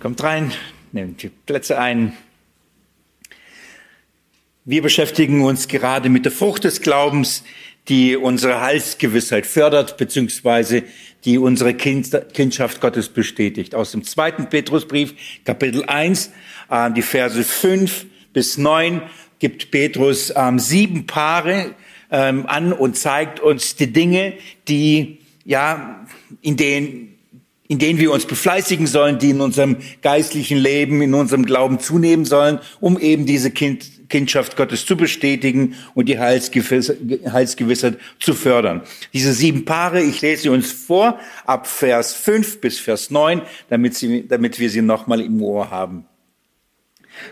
Kommt rein, nehmt die Plätze ein. Wir beschäftigen uns gerade mit der Frucht des Glaubens, die unsere Heilsgewissheit fördert, beziehungsweise die unsere kind, Kindschaft Gottes bestätigt. Aus dem zweiten Petrusbrief, Kapitel 1, äh, die Verse 5 bis 9, gibt Petrus ähm, sieben Paare ähm, an und zeigt uns die Dinge, die, ja, in denen in denen wir uns befleißigen sollen, die in unserem geistlichen Leben, in unserem Glauben zunehmen sollen, um eben diese kind, Kindschaft Gottes zu bestätigen und die Heilsgewissheit zu fördern. Diese sieben Paare, ich lese sie uns vor, ab Vers 5 bis Vers 9, damit, sie, damit wir sie nochmal im Ohr haben.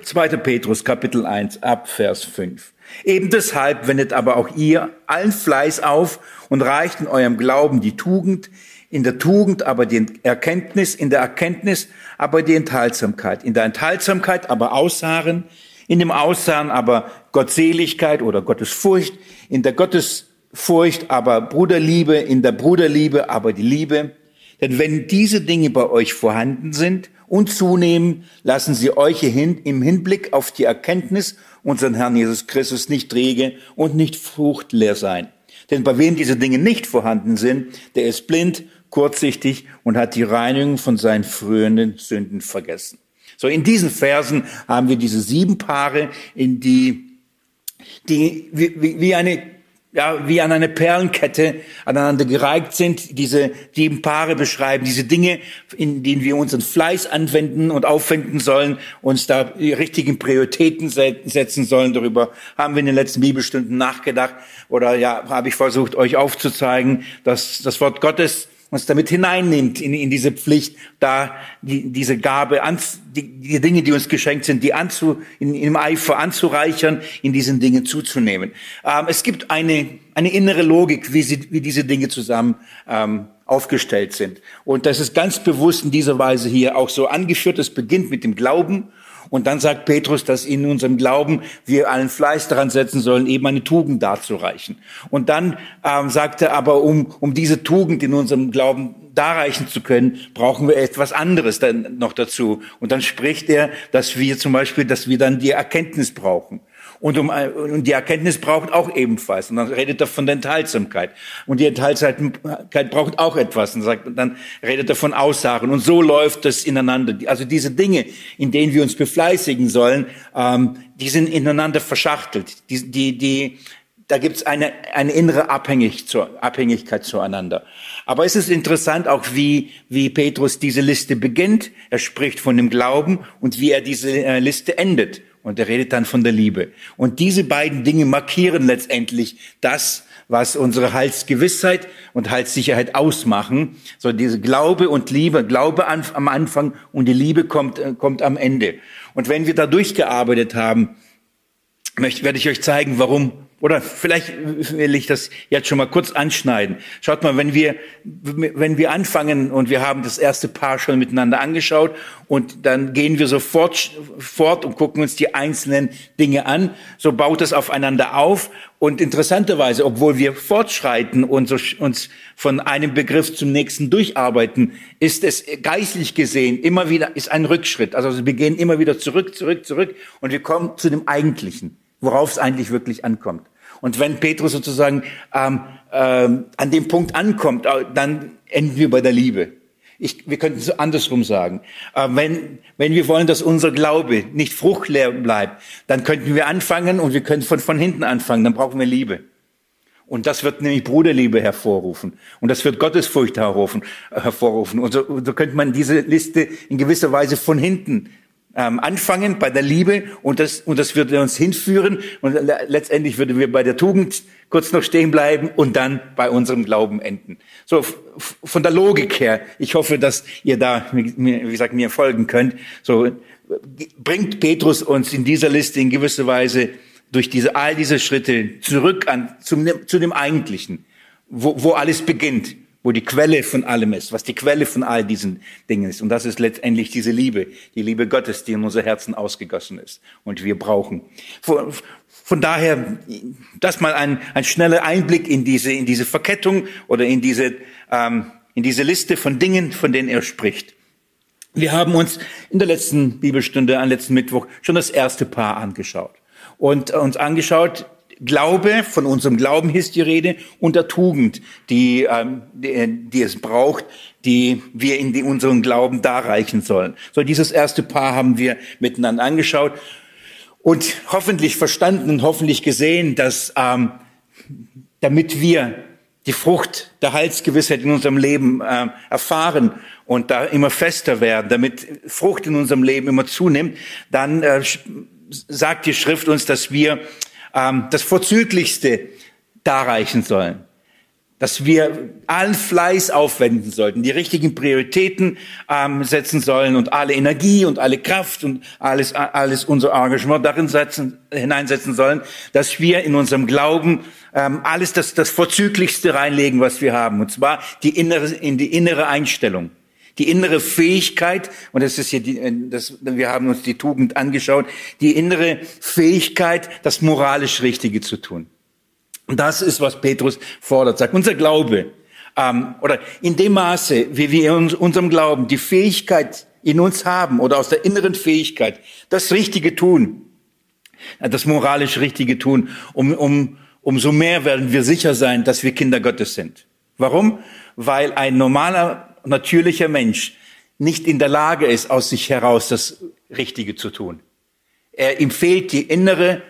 2. Petrus Kapitel 1 ab Vers 5. Eben deshalb wendet aber auch ihr allen Fleiß auf und reicht in eurem Glauben die Tugend, in der Tugend aber die Erkenntnis, in der Erkenntnis aber die Enthaltsamkeit, in der Enthaltsamkeit aber Aussagen, in dem Aussagen aber Gottseligkeit oder Gottesfurcht, in der Gottesfurcht aber Bruderliebe, in der Bruderliebe aber die Liebe. Denn wenn diese Dinge bei euch vorhanden sind und zunehmen, lassen sie euch im Hinblick auf die Erkenntnis unseren Herrn Jesus Christus nicht träge und nicht fruchtleer sein. Denn bei wem diese Dinge nicht vorhanden sind, der ist blind kurzsichtig und hat die Reinigung von seinen früheren Sünden vergessen. So, in diesen Versen haben wir diese sieben Paare, in die, die wie, wie eine ja, wie an eine Perlenkette aneinander gereiht sind. Diese sieben Paare beschreiben diese Dinge, in denen wir unseren Fleiß anwenden und aufwenden sollen, uns da die richtigen Prioritäten setzen sollen. Darüber haben wir in den letzten Bibelstunden nachgedacht oder ja, habe ich versucht, euch aufzuzeigen, dass das Wort Gottes uns damit hineinnimmt in, in diese Pflicht, da die, diese Gabe, an, die, die Dinge, die uns geschenkt sind, die anzu, in, im Eifer anzureichern, in diesen Dingen zuzunehmen. Ähm, es gibt eine, eine innere Logik, wie, sie, wie diese Dinge zusammen ähm, aufgestellt sind. Und das ist ganz bewusst in dieser Weise hier auch so angeführt. Es beginnt mit dem Glauben und dann sagt Petrus, dass in unserem Glauben wir einen Fleiß daran setzen sollen, eben eine Tugend darzureichen. Und dann ähm, sagt er aber, um, um diese Tugend in unserem Glauben darreichen zu können, brauchen wir etwas anderes dann noch dazu. Und dann spricht er, dass wir zum Beispiel, dass wir dann die Erkenntnis brauchen. Und, um, und die Erkenntnis braucht auch ebenfalls. Und dann redet er von der Enthaltsamkeit. Und die Enthaltsamkeit braucht auch etwas. Und sagt, dann redet er von Aussagen. Und so läuft das ineinander. Also diese Dinge, in denen wir uns befleißigen sollen, ähm, die sind ineinander verschachtelt. Die, die, die, da gibt es eine, eine innere Abhängig zur, Abhängigkeit zueinander. Aber es ist interessant auch, wie, wie Petrus diese Liste beginnt. Er spricht von dem Glauben und wie er diese äh, Liste endet. Und er redet dann von der Liebe. Und diese beiden Dinge markieren letztendlich das, was unsere Heilsgewissheit und Heilssicherheit ausmachen. So diese Glaube und Liebe, Glaube am Anfang und die Liebe kommt, äh, kommt am Ende. Und wenn wir da durchgearbeitet haben, möchte, werde ich euch zeigen, warum oder vielleicht will ich das jetzt schon mal kurz anschneiden. Schaut mal, wenn wir, wenn wir anfangen und wir haben das erste Paar schon miteinander angeschaut und dann gehen wir sofort fort und gucken uns die einzelnen Dinge an, so baut es aufeinander auf und interessanterweise, obwohl wir fortschreiten und so, uns von einem Begriff zum nächsten durcharbeiten, ist es geistlich gesehen immer wieder, ist ein Rückschritt. Also wir gehen immer wieder zurück, zurück, zurück und wir kommen zu dem Eigentlichen worauf es eigentlich wirklich ankommt. Und wenn Petrus sozusagen ähm, ähm, an dem Punkt ankommt, äh, dann enden wir bei der Liebe. Ich, wir könnten es andersrum sagen. Äh, wenn, wenn wir wollen, dass unser Glaube nicht fruchtleer bleibt, dann könnten wir anfangen und wir können von, von hinten anfangen. Dann brauchen wir Liebe. Und das wird nämlich Bruderliebe hervorrufen. Und das wird Gottesfurcht hervorrufen. Und so, so könnte man diese Liste in gewisser Weise von hinten ähm, anfangen bei der Liebe und das, und das würde uns hinführen und letztendlich würden wir bei der Tugend kurz noch stehen bleiben und dann bei unserem Glauben enden. So von der Logik her, ich hoffe, dass ihr da, wie gesagt, mir folgen könnt. So bringt Petrus uns in dieser Liste in gewisser Weise durch diese all diese Schritte zurück an zum, zu dem Eigentlichen, wo, wo alles beginnt wo die Quelle von allem ist, was die Quelle von all diesen Dingen ist. Und das ist letztendlich diese Liebe, die Liebe Gottes, die in unser Herzen ausgegossen ist und wir brauchen. Von, von daher, das mal ein, ein schneller Einblick in diese, in diese Verkettung oder in diese, ähm, in diese Liste von Dingen, von denen er spricht. Wir haben uns in der letzten Bibelstunde, am letzten Mittwoch, schon das erste Paar angeschaut. Und uns angeschaut, Glaube, von unserem Glauben ist die Rede, und der Tugend, die, ähm, die, die es braucht, die wir in die, unseren Glauben darreichen sollen. So, dieses erste Paar haben wir miteinander angeschaut und hoffentlich verstanden und hoffentlich gesehen, dass ähm, damit wir die Frucht der Heilsgewissheit in unserem Leben äh, erfahren und da immer fester werden, damit Frucht in unserem Leben immer zunimmt, dann äh, sagt die Schrift uns, dass wir ähm, das Vorzüglichste darreichen sollen. Dass wir allen Fleiß aufwenden sollten, die richtigen Prioritäten ähm, setzen sollen und alle Energie und alle Kraft und alles, alles unser Engagement darin setzen, hineinsetzen sollen, dass wir in unserem Glauben ähm, alles das, das Vorzüglichste reinlegen, was wir haben. Und zwar die innere, in die innere Einstellung die innere Fähigkeit, und das ist hier die, äh, das, wir haben uns die Tugend angeschaut, die innere Fähigkeit, das moralisch Richtige zu tun. Und das ist, was Petrus fordert, sagt, unser Glaube, ähm, oder in dem Maße, wie wir in unserem Glauben die Fähigkeit in uns haben, oder aus der inneren Fähigkeit, das Richtige tun, das moralisch Richtige tun, um, um, umso mehr werden wir sicher sein, dass wir Kinder Gottes sind. Warum? Weil ein normaler natürlicher Mensch nicht in der Lage ist, aus sich heraus das Richtige zu tun. Er, ihm fehlt die innere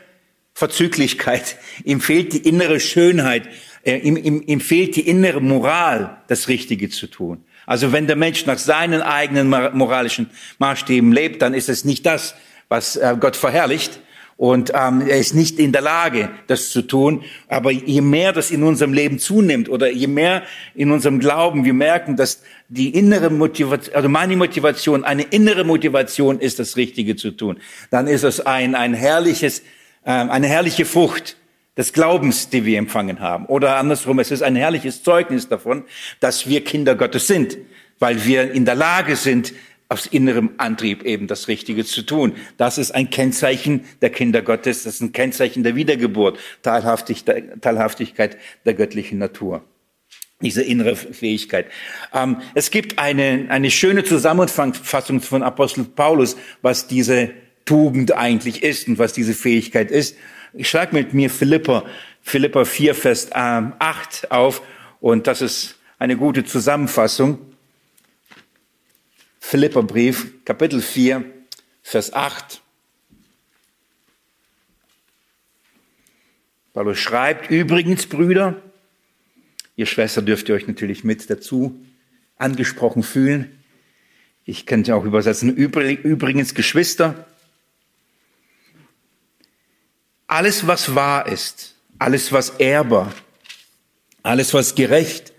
Verzüglichkeit, ihm fehlt die innere Schönheit, er, ihm, ihm, ihm fehlt die innere Moral, das Richtige zu tun. Also wenn der Mensch nach seinen eigenen moralischen Maßstäben lebt, dann ist es nicht das, was äh, Gott verherrlicht, und ähm, er ist nicht in der Lage, das zu tun. Aber je mehr das in unserem Leben zunimmt oder je mehr in unserem Glauben wir merken, dass die innere Motivation, also meine Motivation, eine innere Motivation ist, das Richtige zu tun, dann ist es ein, ein herrliches, äh, eine herrliche Frucht des Glaubens, die wir empfangen haben. Oder andersrum, es ist ein herrliches Zeugnis davon, dass wir Kinder Gottes sind, weil wir in der Lage sind, aus innerem Antrieb eben das Richtige zu tun. Das ist ein Kennzeichen der Kinder Gottes, das ist ein Kennzeichen der Wiedergeburt, Teilhaftigkeit der göttlichen Natur. Diese innere Fähigkeit. Ähm, es gibt eine, eine schöne Zusammenfassung von Apostel Paulus, was diese Tugend eigentlich ist und was diese Fähigkeit ist. Ich schlage mit mir Philippa, Philippa 4, Vers 8 auf und das ist eine gute Zusammenfassung. Philipperbrief, Kapitel 4, Vers 8. Paulus schreibt, übrigens, Brüder, ihr Schwester dürft ihr euch natürlich mit dazu angesprochen fühlen. Ich könnte auch übersetzen, übrigens, Geschwister, alles, was wahr ist, alles, was ehrbar, alles, was gerecht,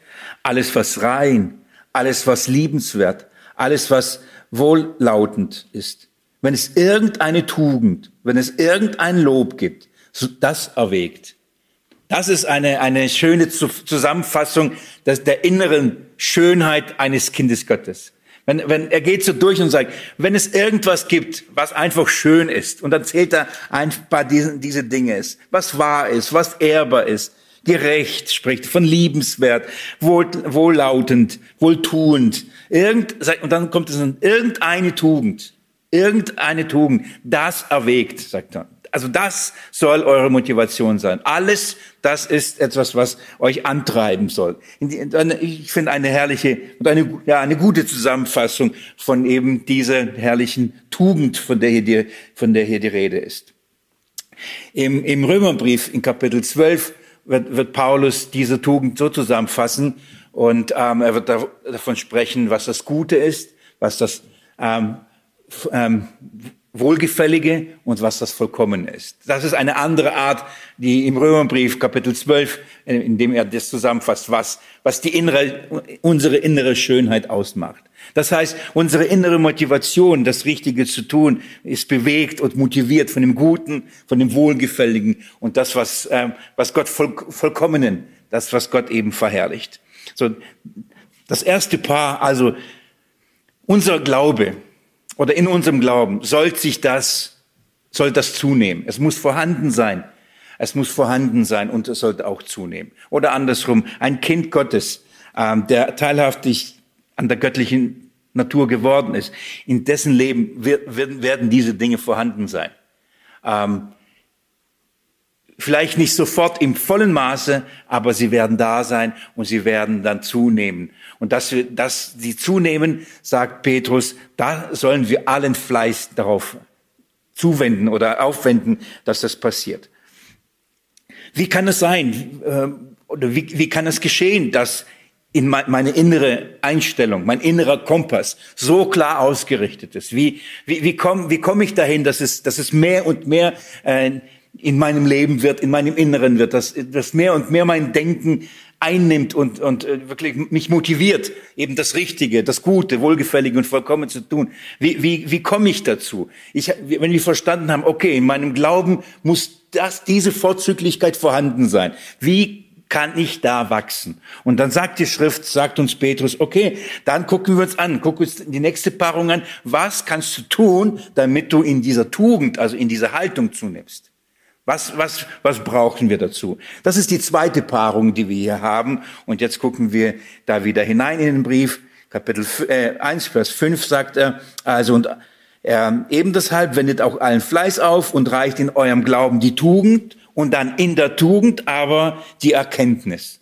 alles, was rein, alles, was liebenswert, alles, was wohllautend ist. Wenn es irgendeine Tugend, wenn es irgendein Lob gibt, das erwägt. Das ist eine, eine schöne Zusammenfassung der inneren Schönheit eines Kindes Gottes. Wenn, wenn, er geht so durch und sagt, wenn es irgendwas gibt, was einfach schön ist, und dann zählt er ein paar diese, diese Dinge ist, was wahr ist, was ehrbar ist, gerecht spricht, von liebenswert, wohl, wohllautend, wohltuend. Irgend, und dann kommt es in irgendeine Tugend, irgendeine Tugend, das erwägt, sagt er. Also das soll eure Motivation sein. Alles, das ist etwas, was euch antreiben soll. Ich finde eine herrliche und eine, ja, eine gute Zusammenfassung von eben dieser herrlichen Tugend, von der hier die, von der hier die Rede ist. Im, im Römerbrief in Kapitel 12 wird, wird Paulus diese Tugend so zusammenfassen und ähm, er wird da, davon sprechen, was das Gute ist, was das ähm, ähm, Wohlgefällige und was das Vollkommen ist. Das ist eine andere Art, die im Römerbrief Kapitel 12, in dem er das zusammenfasst, was, was die innere, unsere innere Schönheit ausmacht. Das heißt, unsere innere Motivation, das Richtige zu tun, ist bewegt und motiviert von dem Guten, von dem Wohlgefälligen und das, was, ähm, was Gott voll, vollkommenen, das, was Gott eben verherrlicht. So, das erste Paar, also unser Glaube oder in unserem Glauben soll sich das, soll das zunehmen. Es muss vorhanden sein. Es muss vorhanden sein und es sollte auch zunehmen. Oder andersrum, ein Kind Gottes, ähm, der teilhaftig an der göttlichen Natur geworden ist, in dessen Leben werden diese Dinge vorhanden sein. Vielleicht nicht sofort im vollen Maße, aber sie werden da sein und sie werden dann zunehmen. Und dass, wir, dass sie zunehmen, sagt Petrus, da sollen wir allen Fleiß darauf zuwenden oder aufwenden, dass das passiert. Wie kann es sein, äh, oder wie, wie kann es geschehen, dass in meine innere Einstellung, mein innerer Kompass so klar ausgerichtet ist? Wie, wie, wie komme wie komm ich dahin, dass es, dass es mehr und mehr äh, in meinem Leben wird, in meinem Inneren wird, dass, dass mehr und mehr mein Denken einnimmt und, und äh, wirklich mich motiviert, eben das Richtige, das Gute, Wohlgefällige und Vollkommen zu tun. Wie, wie, wie komme ich dazu? Ich, wenn wir verstanden haben, okay, in meinem Glauben muss das, diese Vorzüglichkeit vorhanden sein. Wie kann ich da wachsen? Und dann sagt die Schrift, sagt uns Petrus, okay, dann gucken wir uns an, gucken uns die nächste Paarung an. Was kannst du tun, damit du in dieser Tugend, also in dieser Haltung zunimmst? Was, was, was brauchen wir dazu? Das ist die zweite Paarung, die wir hier haben. Und jetzt gucken wir da wieder hinein in den Brief. Kapitel 1, Vers 5 sagt er, also und er, eben deshalb wendet auch allen Fleiß auf und reicht in eurem Glauben die Tugend und dann in der Tugend aber die Erkenntnis.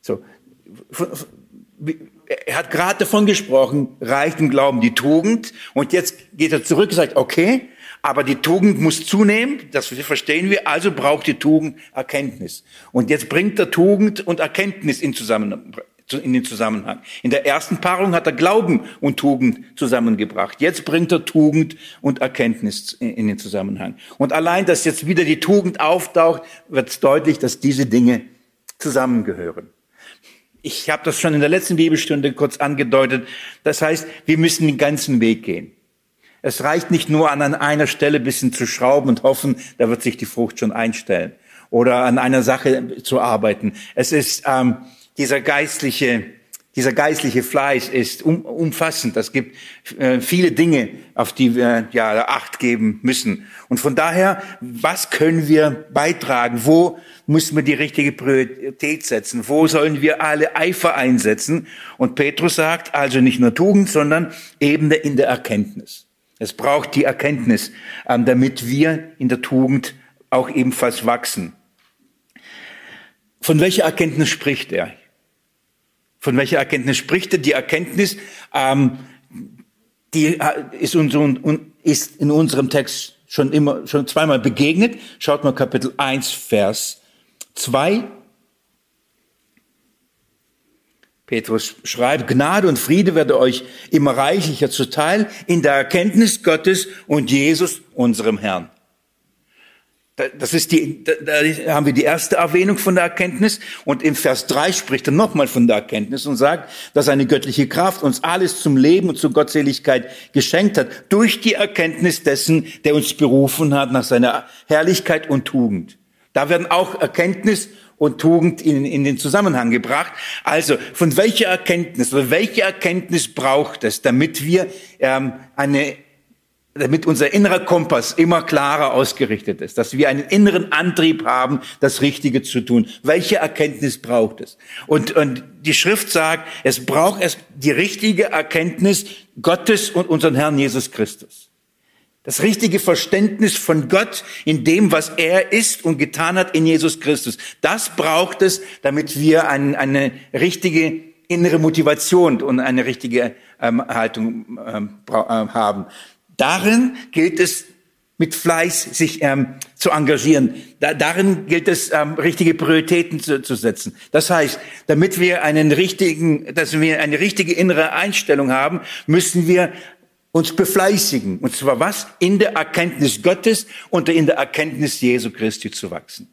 So. Er hat gerade davon gesprochen, reicht im Glauben die Tugend und jetzt geht er zurück und sagt, okay, aber die Tugend muss zunehmen, das verstehen wir, also braucht die Tugend Erkenntnis. Und jetzt bringt er Tugend und Erkenntnis in, Zusammenhang, in den Zusammenhang. In der ersten Paarung hat er Glauben und Tugend zusammengebracht. Jetzt bringt er Tugend und Erkenntnis in den Zusammenhang. Und allein, dass jetzt wieder die Tugend auftaucht, wird deutlich, dass diese Dinge zusammengehören. Ich habe das schon in der letzten Bibelstunde kurz angedeutet. Das heißt, wir müssen den ganzen Weg gehen. Es reicht nicht nur an einer Stelle ein bisschen zu schrauben und hoffen, da wird sich die Frucht schon einstellen. Oder an einer Sache zu arbeiten. Es ist ähm, dieser geistliche, dieser geistliche Fleiß ist um, umfassend. Es gibt äh, viele Dinge, auf die wir ja Acht geben müssen. Und von daher, was können wir beitragen? Wo müssen wir die richtige Priorität setzen? Wo sollen wir alle Eifer einsetzen? Und Petrus sagt also nicht nur Tugend, sondern eben in der Erkenntnis. Es braucht die Erkenntnis, ähm, damit wir in der Tugend auch ebenfalls wachsen. Von welcher Erkenntnis spricht er? Von welcher Erkenntnis spricht er? Die Erkenntnis, ähm, die äh, ist, in unserem Text schon immer, schon zweimal begegnet. Schaut mal Kapitel 1, Vers 2 Petrus schreibt, Gnade und Friede werde euch immer reichlicher zuteil in der Erkenntnis Gottes und Jesus, unserem Herrn. Das ist die, da haben wir die erste Erwähnung von der Erkenntnis und im Vers 3 spricht er nochmal von der Erkenntnis und sagt, dass eine göttliche Kraft uns alles zum Leben und zur Gottseligkeit geschenkt hat, durch die Erkenntnis dessen, der uns berufen hat nach seiner Herrlichkeit und Tugend. Da werden auch Erkenntnis und Tugend in, in den Zusammenhang gebracht. Also von welcher Erkenntnis oder welche Erkenntnis braucht es, damit wir ähm, eine damit unser innerer Kompass immer klarer ausgerichtet ist, dass wir einen inneren Antrieb haben, das Richtige zu tun. Welche Erkenntnis braucht es? Und, und die Schrift sagt, es braucht erst die richtige Erkenntnis Gottes und unseren Herrn Jesus Christus. Das richtige Verständnis von Gott in dem, was er ist und getan hat in Jesus Christus. Das braucht es, damit wir ein, eine richtige innere Motivation und eine richtige ähm, Haltung ähm, äh, haben. Darin gilt es, mit Fleiß sich ähm, zu engagieren. Da, darin gilt es, ähm, richtige Prioritäten zu, zu setzen. Das heißt, damit wir einen richtigen, dass wir eine richtige innere Einstellung haben, müssen wir uns befleißigen. Und zwar was? In der Erkenntnis Gottes und in der Erkenntnis Jesu Christi zu wachsen.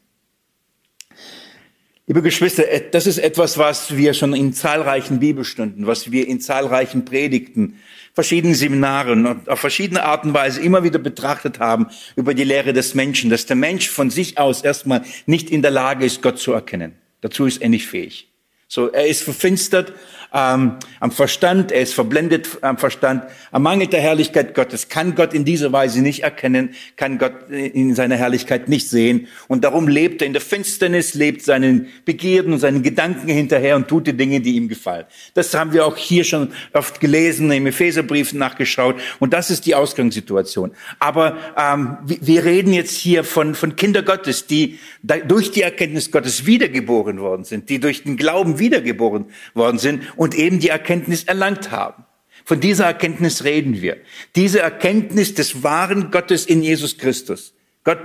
Liebe Geschwister, das ist etwas, was wir schon in zahlreichen Bibelstunden, was wir in zahlreichen Predigten, verschiedenen Seminaren und auf verschiedene Arten und Weise immer wieder betrachtet haben über die Lehre des Menschen, dass der Mensch von sich aus erstmal nicht in der Lage ist, Gott zu erkennen. Dazu ist er nicht fähig So, er ist verfinstert ähm, am Verstand, er ist verblendet am Verstand, er mangelt der Herrlichkeit Gottes, kann Gott in dieser Weise nicht erkennen, kann Gott in seiner Herrlichkeit nicht sehen. Und darum lebt er in der Finsternis, lebt seinen Begierden und seinen Gedanken hinterher und tut die Dinge, die ihm gefallen. Das haben wir auch hier schon oft gelesen, im Epheserbrief nachgeschaut. Und das ist die Ausgangssituation. Aber ähm, wir reden jetzt hier von, von Kinder Gottes, die durch die Erkenntnis Gottes wiedergeboren worden sind, die durch den Glauben wiedergeboren worden sind und eben die Erkenntnis erlangt haben. Von dieser Erkenntnis reden wir. Diese Erkenntnis des wahren Gottes in Jesus Christus. Gott,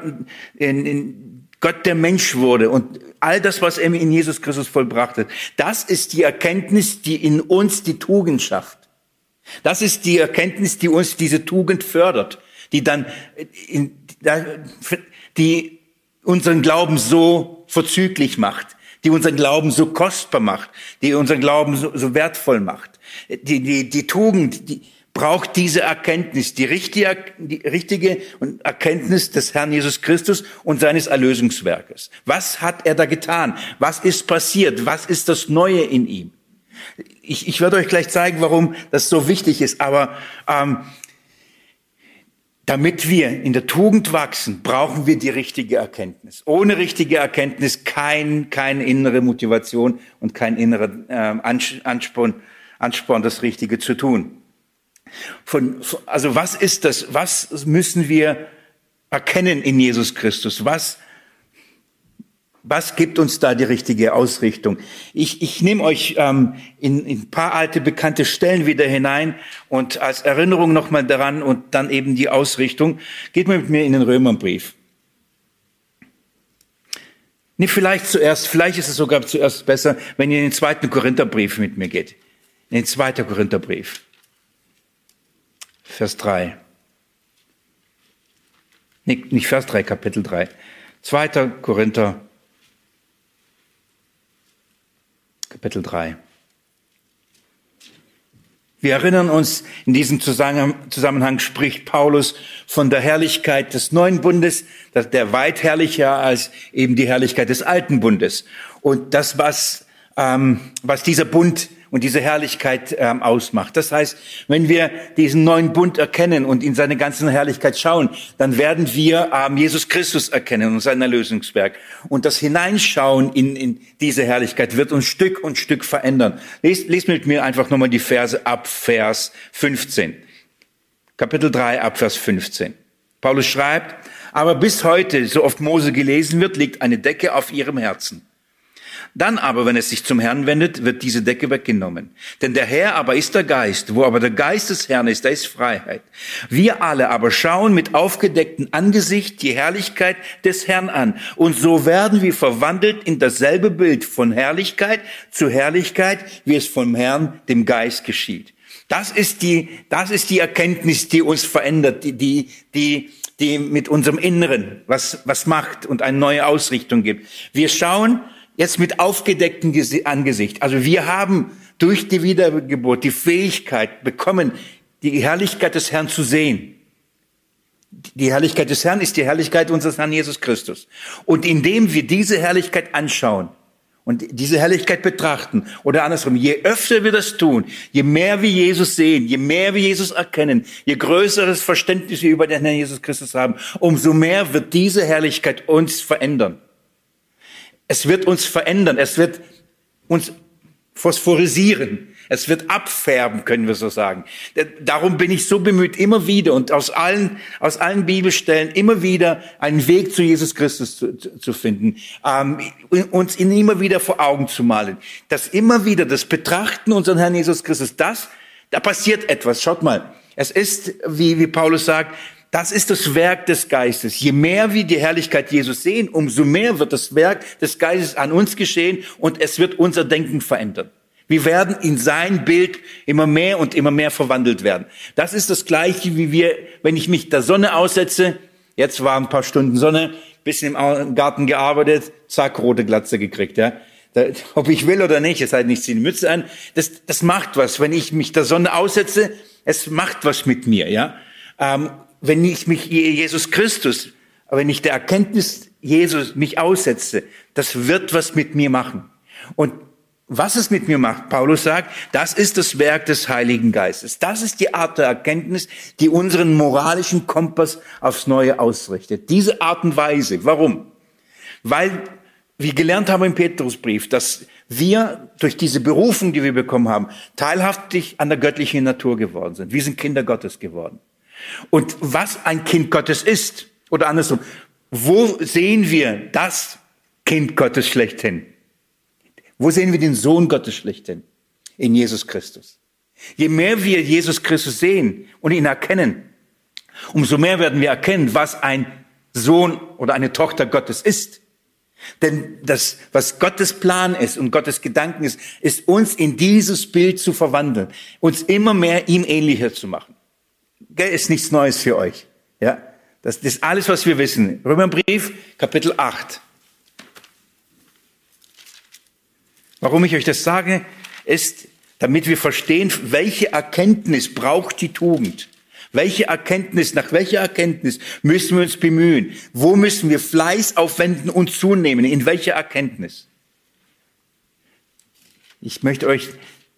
in, in, Gott der Mensch wurde und all das, was er in Jesus Christus vollbracht hat. Das ist die Erkenntnis, die in uns die Tugend schafft. Das ist die Erkenntnis, die uns diese Tugend fördert, die dann, die unseren Glauben so vorzüglich macht, die unseren Glauben so kostbar macht, die unseren Glauben so, so wertvoll macht. Die, die, die Tugend, die braucht diese Erkenntnis, die richtige, die richtige Erkenntnis des Herrn Jesus Christus und seines Erlösungswerkes. Was hat er da getan? Was ist passiert? Was ist das Neue in ihm? Ich, ich werde euch gleich zeigen, warum das so wichtig ist, aber ähm, damit wir in der Tugend wachsen, brauchen wir die richtige Erkenntnis. Ohne richtige Erkenntnis kein, keine innere Motivation und kein innerer äh, Ansporn, Ansporn, das Richtige zu tun. Von, also was ist das? Was müssen wir erkennen in Jesus Christus? Was was gibt uns da die richtige Ausrichtung? Ich, ich nehme euch ähm, in, in ein paar alte bekannte Stellen wieder hinein und als Erinnerung nochmal daran und dann eben die Ausrichtung. Geht mal mit mir in den Römerbrief. Nee, vielleicht zuerst, vielleicht ist es sogar zuerst besser, wenn ihr in den zweiten Korintherbrief mit mir geht. In den zweiten Korintherbrief. Vers 3. Nee, nicht Vers 3, Kapitel 3. Zweiter Korinther Kapitel 3. Wir erinnern uns, in diesem Zusammenhang spricht Paulus von der Herrlichkeit des neuen Bundes, der weit herrlicher als eben die Herrlichkeit des alten Bundes. Und das, was, ähm, was dieser Bund und diese Herrlichkeit ähm, ausmacht. Das heißt, wenn wir diesen neuen Bund erkennen und in seine ganze Herrlichkeit schauen, dann werden wir ähm, Jesus Christus erkennen und sein Erlösungswerk. Und das Hineinschauen in, in diese Herrlichkeit wird uns Stück und Stück verändern. Lest, lest mit mir einfach nochmal die Verse ab Vers 15. Kapitel 3 ab Vers 15. Paulus schreibt, aber bis heute, so oft Mose gelesen wird, liegt eine Decke auf ihrem Herzen. Dann aber, wenn es sich zum Herrn wendet, wird diese Decke weggenommen. Denn der Herr aber ist der Geist. Wo aber der Geist des Herrn ist, da ist Freiheit. Wir alle aber schauen mit aufgedecktem Angesicht die Herrlichkeit des Herrn an. Und so werden wir verwandelt in dasselbe Bild von Herrlichkeit zu Herrlichkeit, wie es vom Herrn, dem Geist geschieht. Das ist die, das ist die Erkenntnis, die uns verändert, die, die, die, die mit unserem Inneren was, was macht und eine neue Ausrichtung gibt. Wir schauen Jetzt mit aufgedecktem Angesicht. Also wir haben durch die Wiedergeburt die Fähigkeit bekommen, die Herrlichkeit des Herrn zu sehen. Die Herrlichkeit des Herrn ist die Herrlichkeit unseres Herrn Jesus Christus. Und indem wir diese Herrlichkeit anschauen und diese Herrlichkeit betrachten, oder andersrum, je öfter wir das tun, je mehr wir Jesus sehen, je mehr wir Jesus erkennen, je größeres Verständnis wir über den Herrn Jesus Christus haben, umso mehr wird diese Herrlichkeit uns verändern. Es wird uns verändern. Es wird uns phosphorisieren. Es wird abfärben, können wir so sagen. Darum bin ich so bemüht, immer wieder und aus allen, aus allen Bibelstellen immer wieder einen Weg zu Jesus Christus zu, zu finden, ähm, uns ihn immer wieder vor Augen zu malen. Das immer wieder, das Betrachten unseren Herrn Jesus Christus, das, da passiert etwas. Schaut mal. Es ist, wie, wie Paulus sagt, das ist das Werk des Geistes. Je mehr wir die Herrlichkeit Jesus sehen, umso mehr wird das Werk des Geistes an uns geschehen und es wird unser Denken verändern. Wir werden in sein Bild immer mehr und immer mehr verwandelt werden. Das ist das Gleiche, wie wir, wenn ich mich der Sonne aussetze, jetzt war ein paar Stunden Sonne, bisschen im Garten gearbeitet, zack, rote Glatze gekriegt, ja. Da, ob ich will oder nicht, es halt nicht, die Mütze an. Das, das macht was. Wenn ich mich der Sonne aussetze, es macht was mit mir, ja. Ähm, wenn ich mich Jesus Christus, wenn ich der Erkenntnis Jesus mich aussetze, das wird was mit mir machen. Und was es mit mir macht, Paulus sagt, das ist das Werk des Heiligen Geistes. Das ist die Art der Erkenntnis, die unseren moralischen Kompass aufs Neue ausrichtet. Diese Art und Weise. Warum? Weil wir gelernt haben im Petrusbrief, dass wir durch diese Berufung, die wir bekommen haben, teilhaftig an der göttlichen Natur geworden sind. Wir sind Kinder Gottes geworden. Und was ein Kind Gottes ist, oder andersrum, wo sehen wir das Kind Gottes schlechthin? Wo sehen wir den Sohn Gottes schlechthin? In Jesus Christus. Je mehr wir Jesus Christus sehen und ihn erkennen, umso mehr werden wir erkennen, was ein Sohn oder eine Tochter Gottes ist. Denn das, was Gottes Plan ist und Gottes Gedanken ist, ist uns in dieses Bild zu verwandeln, uns immer mehr ihm ähnlicher zu machen. Ist nichts Neues für euch. Ja, das, das ist alles, was wir wissen. Römerbrief, Kapitel 8. Warum ich euch das sage, ist, damit wir verstehen, welche Erkenntnis braucht die Tugend. Welche Erkenntnis, nach welcher Erkenntnis müssen wir uns bemühen? Wo müssen wir Fleiß aufwenden und zunehmen? In welcher Erkenntnis? Ich möchte euch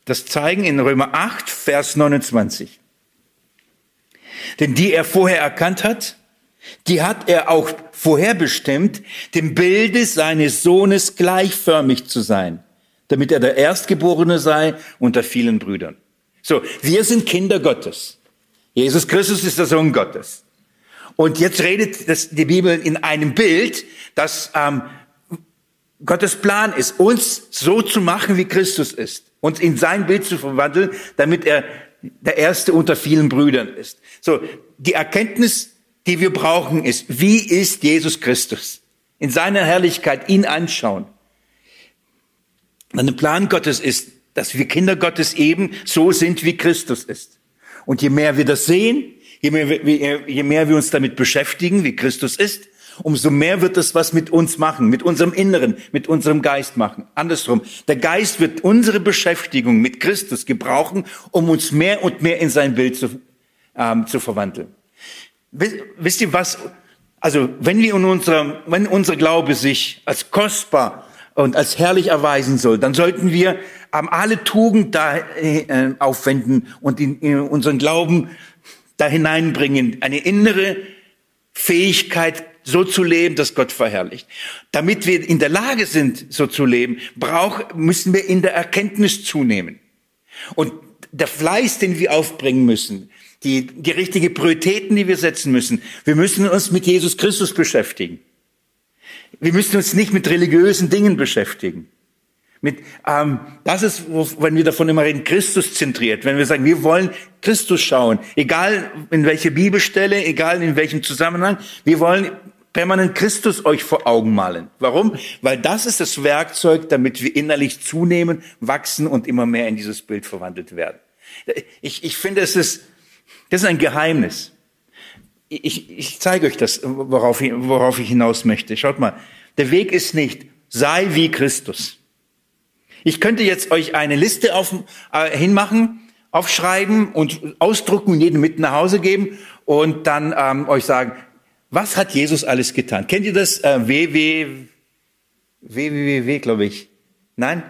das zeigen in Römer 8, Vers 29. Denn die er vorher erkannt hat, die hat er auch vorherbestimmt, dem Bilde seines Sohnes gleichförmig zu sein damit er der Erstgeborene sei unter vielen Brüdern. So, wir sind Kinder Gottes. Jesus Christus ist der Sohn Gottes. Und jetzt redet das, die Bibel in einem Bild, dass ähm, Gottes Plan ist, uns so zu machen, wie Christus ist, uns in sein Bild zu verwandeln, damit er der Erste unter vielen Brüdern ist. So, die Erkenntnis, die wir brauchen, ist, wie ist Jesus Christus? In seiner Herrlichkeit ihn anschauen. Der Plan Gottes ist, dass wir Kinder Gottes eben so sind, wie Christus ist. Und je mehr wir das sehen, je mehr, je mehr wir uns damit beschäftigen, wie Christus ist, umso mehr wird es was mit uns machen, mit unserem Inneren, mit unserem Geist machen. Andersrum, der Geist wird unsere Beschäftigung mit Christus gebrauchen, um uns mehr und mehr in sein Bild zu, ähm, zu verwandeln. Wisst ihr was? Also, wenn wir in unserem, wenn unser Glaube sich als kostbar und als herrlich erweisen soll, dann sollten wir ähm, alle Tugend da äh, aufwenden und in, in unseren Glauben da hineinbringen, eine innere Fähigkeit, so zu leben, dass Gott verherrlicht. Damit wir in der Lage sind, so zu leben, brauch, müssen wir in der Erkenntnis zunehmen. Und der Fleiß, den wir aufbringen müssen, die, die richtige Prioritäten, die wir setzen müssen, wir müssen uns mit Jesus Christus beschäftigen. Wir müssen uns nicht mit religiösen Dingen beschäftigen. Mit, ähm, das ist, wenn wir davon immer reden, Christus zentriert. Wenn wir sagen, wir wollen Christus schauen, egal in welche Bibelstelle, egal in welchem Zusammenhang, wir wollen permanent Christus euch vor Augen malen. Warum? Weil das ist das Werkzeug, damit wir innerlich zunehmen, wachsen und immer mehr in dieses Bild verwandelt werden. Ich, ich finde, es ist, das ist ein Geheimnis ich, ich zeige euch das, worauf ich, worauf ich hinaus möchte. Schaut mal, der Weg ist nicht, sei wie Christus. Ich könnte jetzt euch eine Liste auf, äh, hinmachen, aufschreiben und ausdrucken und jedem mit nach Hause geben und dann ähm, euch sagen, was hat Jesus alles getan? Kennt ihr das? Äh, WW, WWW, glaube ich. Nein?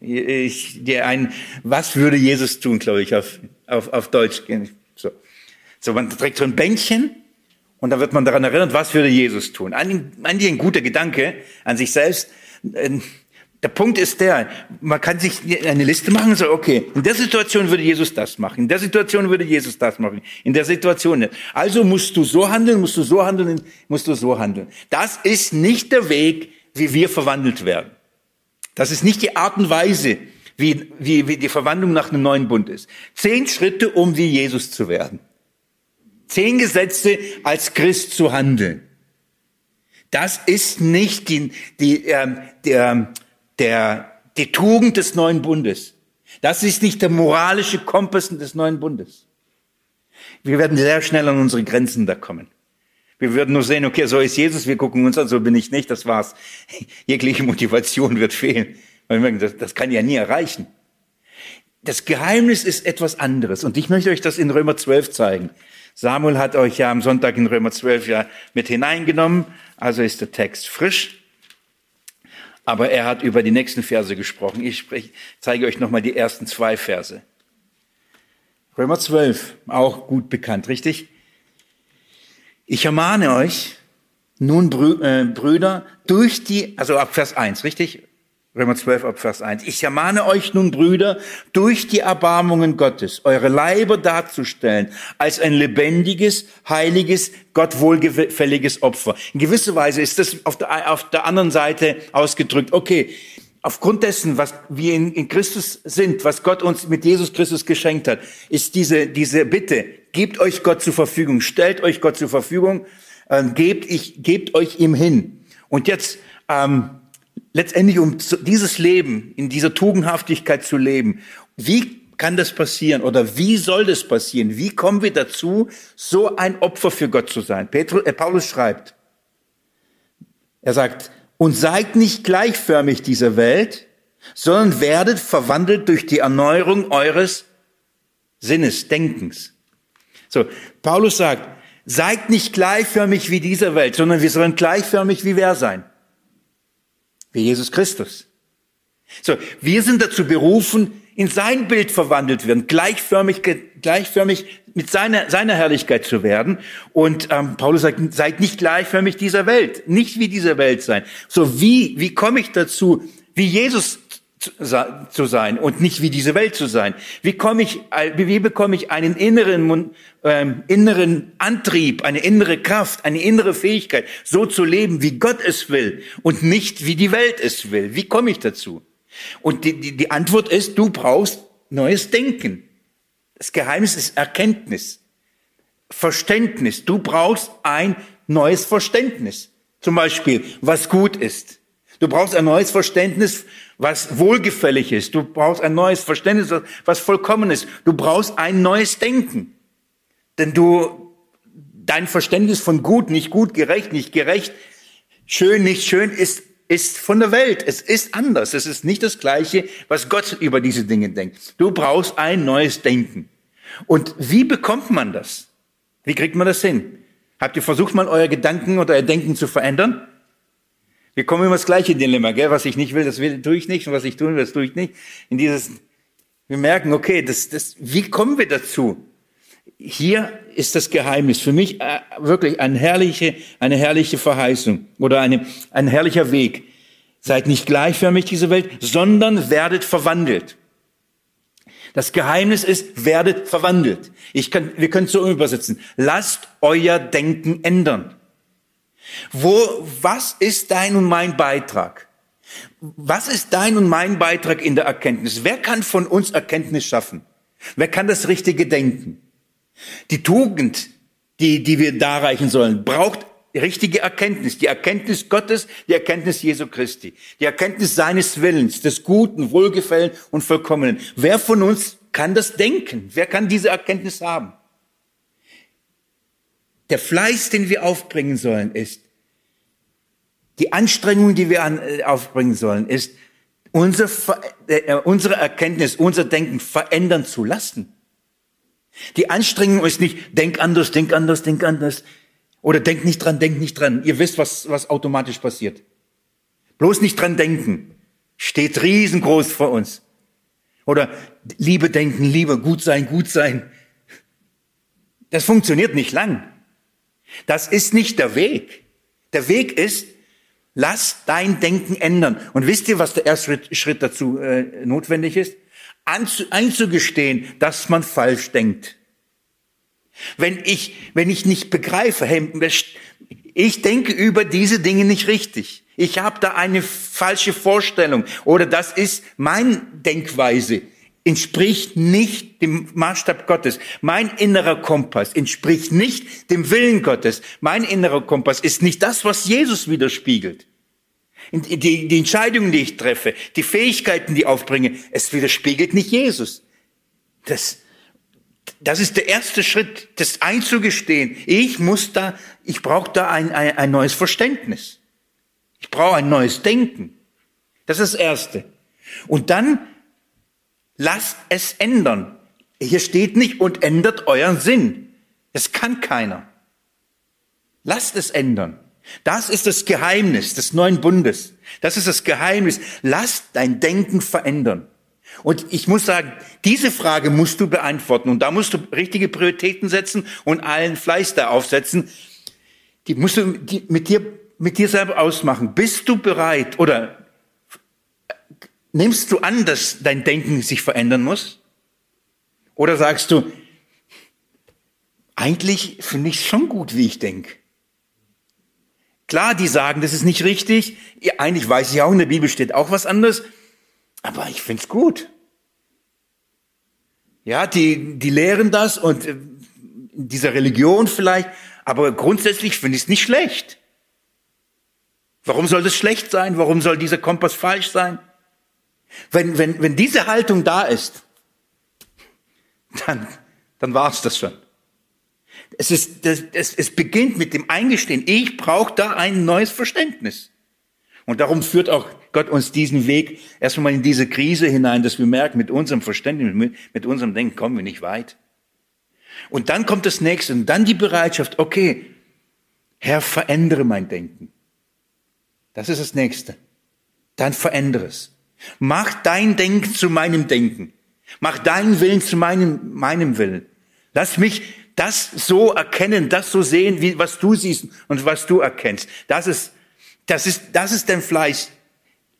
Ich, der ein, was würde Jesus tun, glaube ich, auf, auf, auf Deutsch. So. so, man trägt so ein Bändchen und da wird man daran erinnert, was würde Jesus tun. Eigentlich ein guter Gedanke an sich selbst. Ähm, der Punkt ist der, man kann sich eine Liste machen und sagen, okay, in der Situation würde Jesus das machen, in der Situation würde Jesus das machen, in der Situation nicht. Also musst du so handeln, musst du so handeln, musst du so handeln. Das ist nicht der Weg, wie wir verwandelt werden. Das ist nicht die Art und Weise, wie, wie, wie die Verwandlung nach einem neuen Bund ist. Zehn Schritte, um wie Jesus zu werden. Zehn Gesetze, als Christ zu handeln. Das ist nicht die, die, äh, der, der, die Tugend des neuen Bundes. Das ist nicht der moralische Kompass des neuen Bundes. Wir werden sehr schnell an unsere Grenzen da kommen. Wir würden nur sehen, okay, so ist Jesus, wir gucken uns an, so bin ich nicht, das war's. Jegliche Motivation wird fehlen. Das, das kann ja nie erreichen. Das Geheimnis ist etwas anderes. Und ich möchte euch das in Römer 12 zeigen. Samuel hat euch ja am Sonntag in Römer 12 ja mit hineingenommen. Also ist der Text frisch. Aber er hat über die nächsten Verse gesprochen. Ich spreche, zeige euch nochmal die ersten zwei Verse. Römer 12, auch gut bekannt, richtig? Ich ermahne euch, nun äh, Brüder, durch die, also ab Vers 1, richtig? Römer 12 ab Vers 1. Ich ermahne euch nun, Brüder, durch die Erbarmungen Gottes, eure Leiber darzustellen als ein lebendiges, heiliges, Gott wohlgefälliges Opfer. In gewisser Weise ist das auf der, auf der anderen Seite ausgedrückt. Okay, aufgrund dessen, was wir in, in Christus sind, was Gott uns mit Jesus Christus geschenkt hat, ist diese, diese Bitte, gebt euch Gott zur Verfügung, stellt euch Gott zur Verfügung, äh, gebt, ich, gebt euch ihm hin. Und jetzt, ähm, letztendlich um dieses Leben, in dieser Tugendhaftigkeit zu leben. Wie kann das passieren oder wie soll das passieren? Wie kommen wir dazu, so ein Opfer für Gott zu sein? Petrus, äh, Paulus schreibt, er sagt, und seid nicht gleichförmig dieser Welt, sondern werdet verwandelt durch die Erneuerung eures Sinnes, Denkens. So, Paulus sagt, seid nicht gleichförmig wie dieser Welt, sondern wir sollen gleichförmig wie wer sein? Wie Jesus Christus. So, wir sind dazu berufen, in sein Bild verwandelt werden, gleichförmig, gleichförmig mit seiner, seiner Herrlichkeit zu werden. Und ähm, Paulus sagt, seid nicht gleichförmig dieser Welt, nicht wie dieser Welt sein. So, wie, wie komme ich dazu, wie Jesus zu sein und nicht wie diese Welt zu sein? Wie komme ich, wie bekomme ich einen inneren, ähm, inneren Antrieb, eine innere Kraft, eine innere Fähigkeit, so zu leben, wie Gott es will und nicht wie die Welt es will? Wie komme ich dazu? Und die, die, die Antwort ist, du brauchst neues Denken. Das Geheimnis ist Erkenntnis, Verständnis. Du brauchst ein neues Verständnis. Zum Beispiel, was gut ist. Du brauchst ein neues Verständnis was wohlgefällig ist. Du brauchst ein neues Verständnis, was vollkommen ist. Du brauchst ein neues Denken. Denn du, dein Verständnis von gut, nicht gut, gerecht, nicht gerecht, schön, nicht schön, ist, ist von der Welt. Es ist anders. Es ist nicht das Gleiche, was Gott über diese Dinge denkt. Du brauchst ein neues Denken. Und wie bekommt man das? Wie kriegt man das hin? Habt ihr versucht, mal euer Gedanken oder euer Denken zu verändern? Wir kommen immer das gleiche Dilemma, gell? Was ich nicht will, das will, tue ich nicht, und was ich tun will, das tue ich nicht. In dieses, wir merken, okay, das, das, wie kommen wir dazu? Hier ist das Geheimnis für mich äh, wirklich eine herrliche, eine herrliche Verheißung oder eine, ein herrlicher Weg. Seid nicht gleichförmig diese Welt, sondern werdet verwandelt. Das Geheimnis ist, werdet verwandelt. Ich kann, wir können es so übersetzen. Lasst euer Denken ändern. Wo, was ist dein und mein Beitrag? Was ist dein und mein Beitrag in der Erkenntnis? Wer kann von uns Erkenntnis schaffen? Wer kann das richtige Denken? Die Tugend, die, die wir darreichen sollen, braucht richtige Erkenntnis. Die Erkenntnis Gottes, die Erkenntnis Jesu Christi. Die Erkenntnis seines Willens, des Guten, Wohlgefällen und Vollkommenen. Wer von uns kann das denken? Wer kann diese Erkenntnis haben? Der Fleiß, den wir aufbringen sollen, ist, die Anstrengung, die wir an, äh, aufbringen sollen, ist, unser, äh, unsere Erkenntnis, unser Denken verändern zu lassen. Die Anstrengung ist nicht, denk anders, denk anders, denk anders. Oder denk nicht dran, denk nicht dran. Ihr wisst, was, was automatisch passiert. Bloß nicht dran denken. Steht riesengroß vor uns. Oder Liebe denken, Liebe, gut sein, gut sein. Das funktioniert nicht lang. Das ist nicht der Weg. Der Weg ist, lass dein Denken ändern. Und wisst ihr, was der erste Schritt dazu äh, notwendig ist? Anzu einzugestehen, dass man falsch denkt. Wenn ich, wenn ich nicht begreife, hey, ich denke über diese Dinge nicht richtig. Ich habe da eine falsche Vorstellung oder das ist meine Denkweise entspricht nicht dem Maßstab Gottes. Mein innerer Kompass entspricht nicht dem Willen Gottes. Mein innerer Kompass ist nicht das, was Jesus widerspiegelt. Die, die Entscheidungen, die ich treffe, die Fähigkeiten, die ich aufbringe, es widerspiegelt nicht Jesus. Das, das ist der erste Schritt, das einzugestehen. Ich muss da, ich brauche da ein, ein, ein neues Verständnis. Ich brauche ein neues Denken. Das ist das Erste. Und dann Lasst es ändern. Hier steht nicht und ändert euren Sinn. Das kann keiner. Lasst es ändern. Das ist das Geheimnis des neuen Bundes. Das ist das Geheimnis. Lass dein Denken verändern. Und ich muss sagen, diese Frage musst du beantworten. Und da musst du richtige Prioritäten setzen und allen Fleiß da aufsetzen. Die musst du mit dir, mit dir selber ausmachen. Bist du bereit oder nimmst du an, dass dein Denken sich verändern muss? Oder sagst du, eigentlich finde ich es schon gut, wie ich denke. Klar, die sagen, das ist nicht richtig. Ja, eigentlich weiß ich auch, in der Bibel steht auch was anderes. Aber ich finde es gut. Ja, die, die lehren das und äh, in dieser Religion vielleicht, aber grundsätzlich finde ich es nicht schlecht. Warum soll das schlecht sein? Warum soll dieser Kompass falsch sein? Wenn, wenn, wenn diese Haltung da ist, dann, dann war es das schon. Es, ist, das, es, es beginnt mit dem Eingestehen, ich brauche da ein neues Verständnis. Und darum führt auch Gott uns diesen Weg erstmal in diese Krise hinein, dass wir merken, mit unserem Verständnis, mit, mit unserem Denken kommen wir nicht weit. Und dann kommt das nächste und dann die Bereitschaft, okay, Herr, verändere mein Denken. Das ist das nächste. Dann verändere es. Mach dein Denken zu meinem Denken. Mach deinen Willen zu meinem, meinem Willen. Lass mich das so erkennen, das so sehen, wie, was du siehst und was du erkennst. Das ist das ist, das ist dein Fleisch.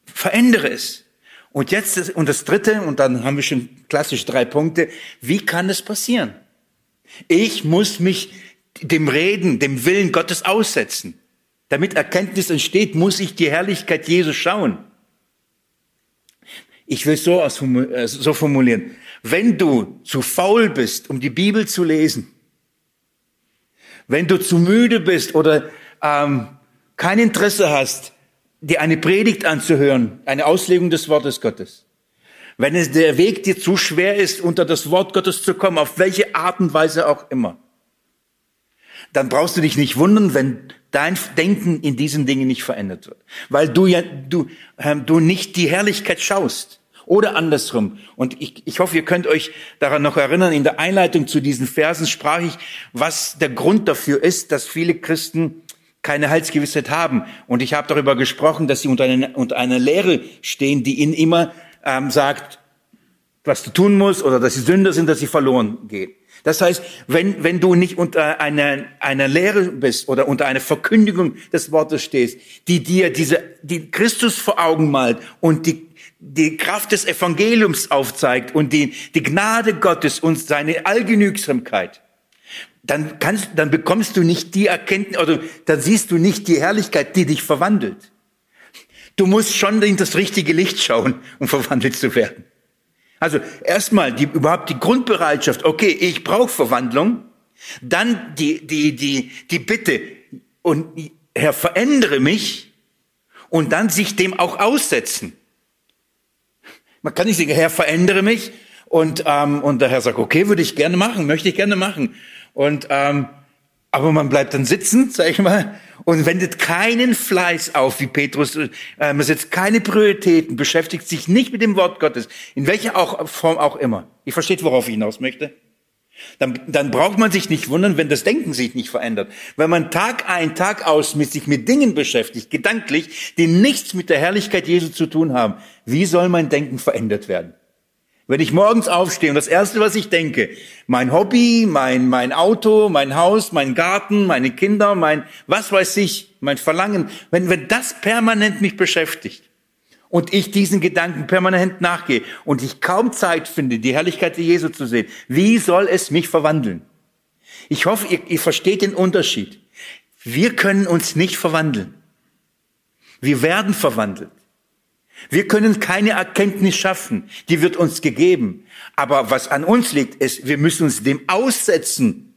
Verändere es. Und jetzt, und das dritte, und dann haben wir schon klassisch drei Punkte. Wie kann es passieren? Ich muss mich dem Reden, dem Willen Gottes aussetzen. Damit Erkenntnis entsteht, muss ich die Herrlichkeit Jesus schauen. Ich will so, äh, so formulieren. Wenn du zu faul bist, um die Bibel zu lesen, wenn du zu müde bist oder ähm, kein Interesse hast, dir eine Predigt anzuhören, eine Auslegung des Wortes Gottes, wenn es der Weg dir zu schwer ist, unter das Wort Gottes zu kommen, auf welche Art und Weise auch immer, dann brauchst du dich nicht wundern, wenn dein Denken in diesen Dingen nicht verändert wird, weil du ja du ähm, du nicht die Herrlichkeit schaust oder andersrum. Und ich, ich hoffe, ihr könnt euch daran noch erinnern. In der Einleitung zu diesen Versen sprach ich, was der Grund dafür ist, dass viele Christen keine Heilsgewissheit haben. Und ich habe darüber gesprochen, dass sie unter einer, unter einer Lehre stehen, die ihnen immer ähm, sagt, was du tun musst oder dass sie Sünder sind, dass sie verloren gehen. Das heißt, wenn, wenn du nicht unter einer, einer Lehre bist oder unter einer Verkündigung des Wortes stehst, die dir diese, die Christus vor Augen malt und die, die Kraft des Evangeliums aufzeigt und die, die Gnade Gottes und seine Allgenügsamkeit, dann kannst, dann bekommst du nicht die Erkenntnis, oder dann siehst du nicht die Herrlichkeit, die dich verwandelt. Du musst schon in das richtige Licht schauen, um verwandelt zu werden. Also erstmal die, überhaupt die Grundbereitschaft, okay, ich brauche Verwandlung, dann die, die, die, die Bitte, und Herr, verändere mich, und dann sich dem auch aussetzen. Man kann nicht sagen, Herr, verändere mich, und, ähm, und der Herr sagt, okay, würde ich gerne machen, möchte ich gerne machen. Und ähm, aber man bleibt dann sitzen, sag ich mal, und wendet keinen Fleiß auf, wie Petrus. Äh, man setzt keine Prioritäten, beschäftigt sich nicht mit dem Wort Gottes, in welcher auch, Form auch immer. Ihr versteht, worauf ich hinaus möchte? Dann, dann braucht man sich nicht wundern, wenn das Denken sich nicht verändert. Wenn man Tag ein, Tag aus mit sich mit Dingen beschäftigt, gedanklich, die nichts mit der Herrlichkeit Jesu zu tun haben, wie soll mein Denken verändert werden? Wenn ich morgens aufstehe und das Erste, was ich denke, mein Hobby, mein, mein Auto, mein Haus, mein Garten, meine Kinder, mein, was weiß ich, mein Verlangen, wenn, wenn das permanent mich beschäftigt und ich diesen Gedanken permanent nachgehe und ich kaum Zeit finde, die Herrlichkeit Jesu zu sehen, wie soll es mich verwandeln? Ich hoffe, ihr, ihr versteht den Unterschied. Wir können uns nicht verwandeln. Wir werden verwandelt. Wir können keine Erkenntnis schaffen, die wird uns gegeben. Aber was an uns liegt, ist, wir müssen uns dem aussetzen,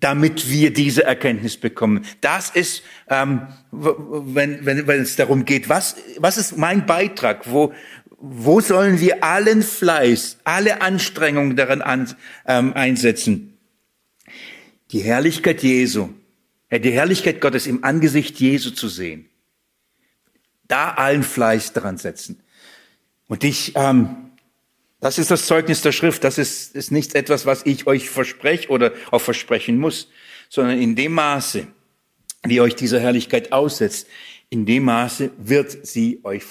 damit wir diese Erkenntnis bekommen. Das ist, ähm, wenn, wenn, wenn es darum geht, was, was ist mein Beitrag? Wo, wo sollen wir allen Fleiß, alle Anstrengungen daran an, ähm, einsetzen? Die Herrlichkeit Jesu, die Herrlichkeit Gottes im Angesicht Jesu zu sehen da allen Fleiß dran setzen. Und ich, ähm, das ist das Zeugnis der Schrift. Das ist, ist nicht etwas, was ich euch verspreche oder auch versprechen muss, sondern in dem Maße, wie euch diese Herrlichkeit aussetzt, in dem Maße wird sie euch,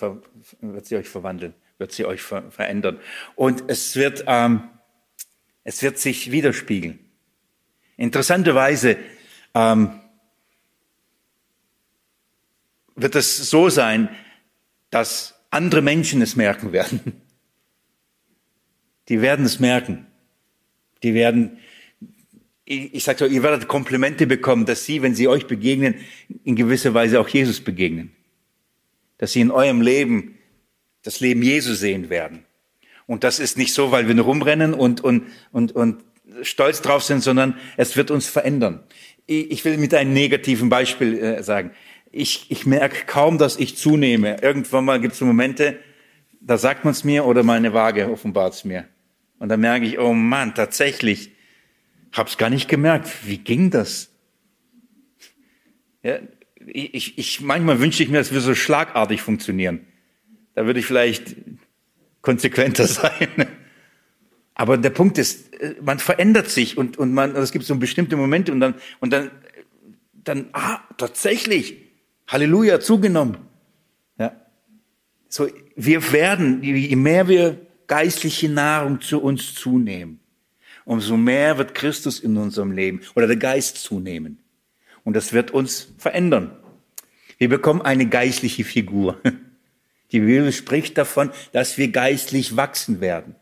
wird sie euch verwandeln, wird sie euch ver verändern. Und es wird, ähm, es wird sich widerspiegeln. Interessanterweise ähm, wird es so sein, dass andere Menschen es merken werden. Die werden es merken. Die werden, ich, ich sage so, ihr werdet Komplimente bekommen, dass sie, wenn sie euch begegnen, in gewisser Weise auch Jesus begegnen. Dass sie in eurem Leben das Leben Jesu sehen werden. Und das ist nicht so, weil wir nur rumrennen und, und, und, und stolz drauf sind, sondern es wird uns verändern. Ich will mit einem negativen Beispiel äh, sagen. Ich, ich merke kaum, dass ich zunehme. Irgendwann mal gibt es Momente, da sagt man es mir oder meine Waage offenbart es mir. Und dann merke ich, oh Mann, tatsächlich, hab's gar nicht gemerkt. Wie ging das? Ja, ich, ich, manchmal wünsche ich mir, dass wir so schlagartig funktionieren. Da würde ich vielleicht konsequenter sein. Aber der Punkt ist, äh, man verändert sich und, und man, es gibt so bestimmte Momente und dann, und dann, dann, ah, tatsächlich, Halleluja, zugenommen. Ja. So, wir werden, je mehr wir geistliche Nahrung zu uns zunehmen, umso mehr wird Christus in unserem Leben oder der Geist zunehmen. Und das wird uns verändern. Wir bekommen eine geistliche Figur. Die Bibel spricht davon, dass wir geistlich wachsen werden,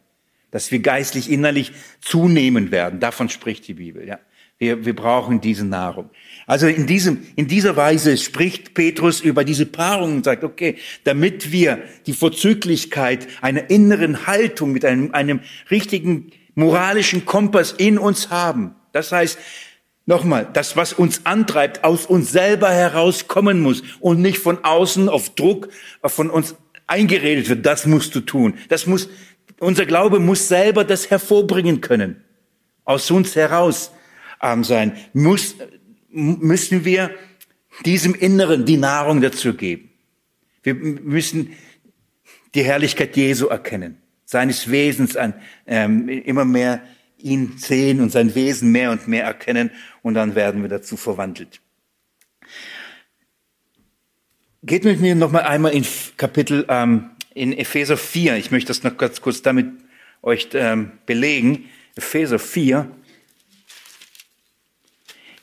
dass wir geistlich innerlich zunehmen werden. Davon spricht die Bibel. Ja. Wir, wir brauchen diese Nahrung. Also in, diesem, in dieser Weise spricht Petrus über diese Paarung und sagt, okay, damit wir die Vorzüglichkeit einer inneren Haltung mit einem, einem richtigen moralischen Kompass in uns haben. Das heißt, Nochmal, das, was uns antreibt, aus uns selber herauskommen muss und nicht von außen auf Druck von uns eingeredet wird, das musst du tun. Das muss, unser Glaube muss selber das hervorbringen können. Aus uns heraus ähm, sein. Muss, müssen wir diesem Inneren die Nahrung dazu geben. Wir müssen die Herrlichkeit Jesu erkennen, seines Wesens an, ähm, immer mehr ihn sehen und sein Wesen mehr und mehr erkennen und dann werden wir dazu verwandelt. Geht mit mir noch mal einmal in Kapitel ähm, in Epheser 4. Ich möchte das noch ganz kurz damit euch ähm, belegen. Epheser 4.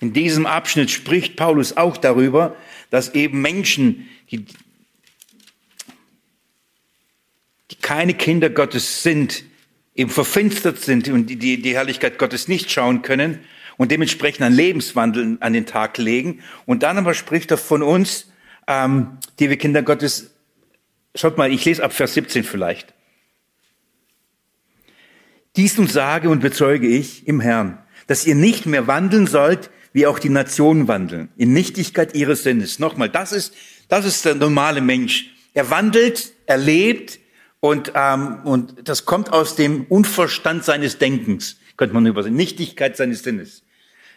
In diesem Abschnitt spricht Paulus auch darüber, dass eben Menschen, die, die keine Kinder Gottes sind, eben verfinstert sind und die, die Herrlichkeit Gottes nicht schauen können und dementsprechend einen Lebenswandel an den Tag legen. Und dann aber spricht er von uns, ähm, die wir Kinder Gottes, schaut mal, ich lese ab Vers 17 vielleicht. Dies nun sage und bezeuge ich im Herrn, dass ihr nicht mehr wandeln sollt, wie auch die Nationen wandeln, in Nichtigkeit ihres Sinnes. Nochmal, das ist, das ist der normale Mensch. Er wandelt, er lebt, und, ähm, und das kommt aus dem Unverstand seines Denkens, könnte man übersehen. Nichtigkeit seines Sinnes.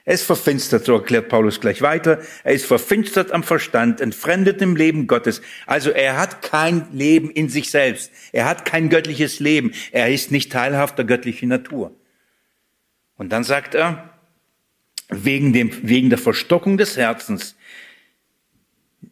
Er ist verfinstert, so erklärt Paulus gleich weiter. Er ist verfinstert am Verstand, entfremdet im Leben Gottes. Also er hat kein Leben in sich selbst. Er hat kein göttliches Leben. Er ist nicht teilhaft der göttlichen Natur. Und dann sagt er, wegen, dem, wegen der Verstockung des Herzens,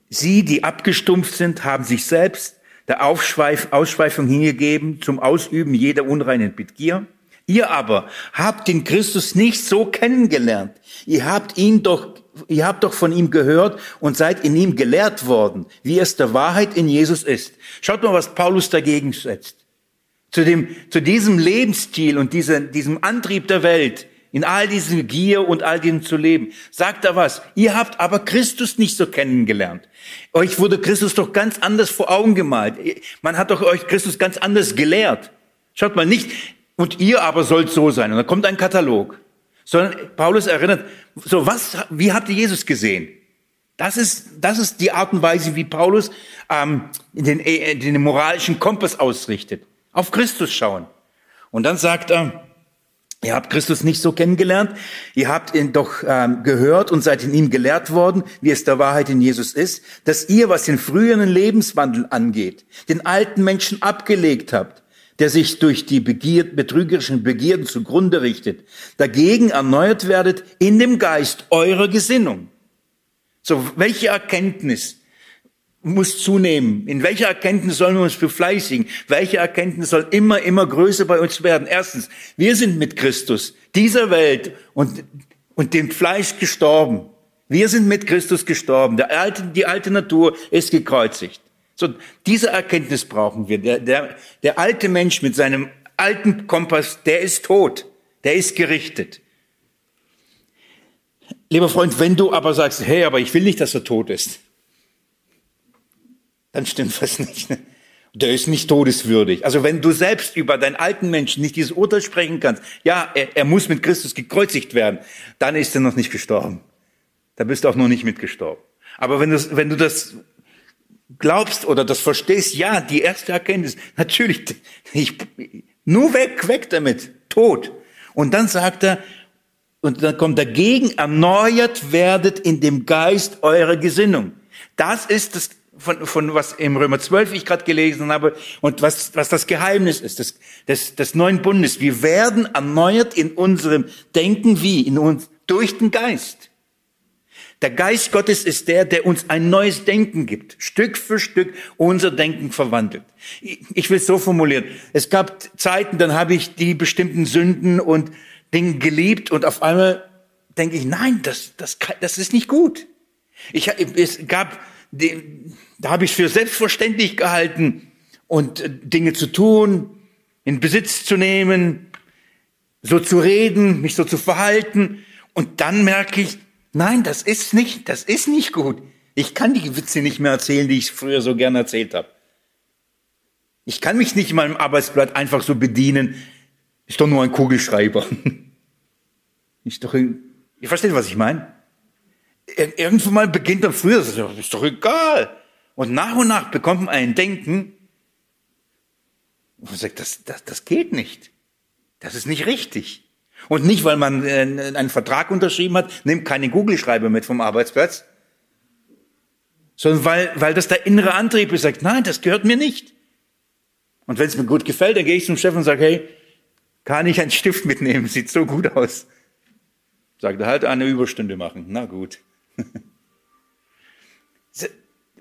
sie, die abgestumpft sind, haben sich selbst der Aufschweif, Ausschweifung hingegeben zum Ausüben jeder unreinen Begier. Ihr aber habt den Christus nicht so kennengelernt. Ihr habt ihn doch, ihr habt doch von ihm gehört und seid in ihm gelehrt worden, wie es der Wahrheit in Jesus ist. Schaut mal, was Paulus dagegen setzt. Zu dem, zu diesem Lebensstil und diese, diesem Antrieb der Welt in all diesen Gier und all diesem zu leben. Sagt er was? Ihr habt aber Christus nicht so kennengelernt. Euch wurde Christus doch ganz anders vor Augen gemalt. Man hat doch euch Christus ganz anders gelehrt. Schaut mal nicht, und ihr aber sollt so sein. Und da kommt ein Katalog. Sondern Paulus erinnert, so was, wie habt ihr Jesus gesehen? Das ist, das ist die Art und Weise, wie Paulus ähm, den, äh, den moralischen Kompass ausrichtet. Auf Christus schauen. Und dann sagt er, Ihr habt Christus nicht so kennengelernt, ihr habt ihn doch ähm, gehört und seid in ihm gelehrt worden, wie es der Wahrheit in Jesus ist, dass ihr, was den früheren Lebenswandel angeht, den alten Menschen abgelegt habt, der sich durch die Begier betrügerischen Begierden zugrunde richtet, dagegen erneuert werdet in dem Geist eurer Gesinnung. So, welche Erkenntnis muss zunehmen? In welcher Erkenntnis sollen wir uns befleißigen? Welche Erkenntnis soll immer, immer größer bei uns werden? Erstens, wir sind mit Christus dieser Welt und, und dem Fleisch gestorben. Wir sind mit Christus gestorben. Der alte, die alte Natur ist gekreuzigt. So, diese Erkenntnis brauchen wir. Der, der, der alte Mensch mit seinem alten Kompass, der ist tot. Der ist gerichtet. Lieber Freund, wenn du aber sagst, hey, aber ich will nicht, dass er tot ist, dann stimmt was nicht. Ne? Der ist nicht todeswürdig. Also wenn du selbst über deinen alten Menschen nicht dieses Urteil sprechen kannst, ja, er, er muss mit Christus gekreuzigt werden, dann ist er noch nicht gestorben. Da bist du auch noch nicht mitgestorben. Aber wenn du, wenn du das glaubst oder das verstehst, ja, die erste Erkenntnis, natürlich, ich, nur weg, weg damit, tot. Und dann sagt er, und dann kommt dagegen, erneuert werdet in dem Geist eurer Gesinnung. Das ist das, von, von was im Römer 12 ich gerade gelesen habe und was, was das Geheimnis ist des, des, des neuen Bundes. Wir werden erneuert in unserem Denken wie? In uns, durch den Geist. Der Geist Gottes ist der, der uns ein neues Denken gibt, Stück für Stück unser Denken verwandelt. Ich will es so formulieren. Es gab Zeiten, dann habe ich die bestimmten Sünden und Dinge geliebt und auf einmal denke ich, nein, das, das, das ist nicht gut. Ich, es gab, da habe ich für selbstverständlich gehalten und äh, Dinge zu tun, in Besitz zu nehmen, so zu reden, mich so zu verhalten. Und dann merke ich, Nein, das ist nicht, das ist nicht gut. Ich kann die Witze nicht mehr erzählen, die ich früher so gerne erzählt habe. Ich kann mich nicht in meinem Arbeitsblatt einfach so bedienen. Ist doch nur ein Kugelschreiber. Ist doch, ihr versteht, was ich meine? Irgendwann mal beginnt dann früher, das ist doch egal. Und nach und nach bekommt man ein Denken, und man sagt, das, das, das geht nicht. Das ist nicht richtig. Und nicht, weil man äh, einen Vertrag unterschrieben hat, nimmt keine Google-Schreiber mit vom Arbeitsplatz, sondern weil, weil das der innere Antrieb ist, sagt, nein, das gehört mir nicht. Und wenn es mir gut gefällt, dann gehe ich zum Chef und sage, hey, kann ich einen Stift mitnehmen? Sieht so gut aus. Sagt er, halt eine Überstunde machen. Na gut.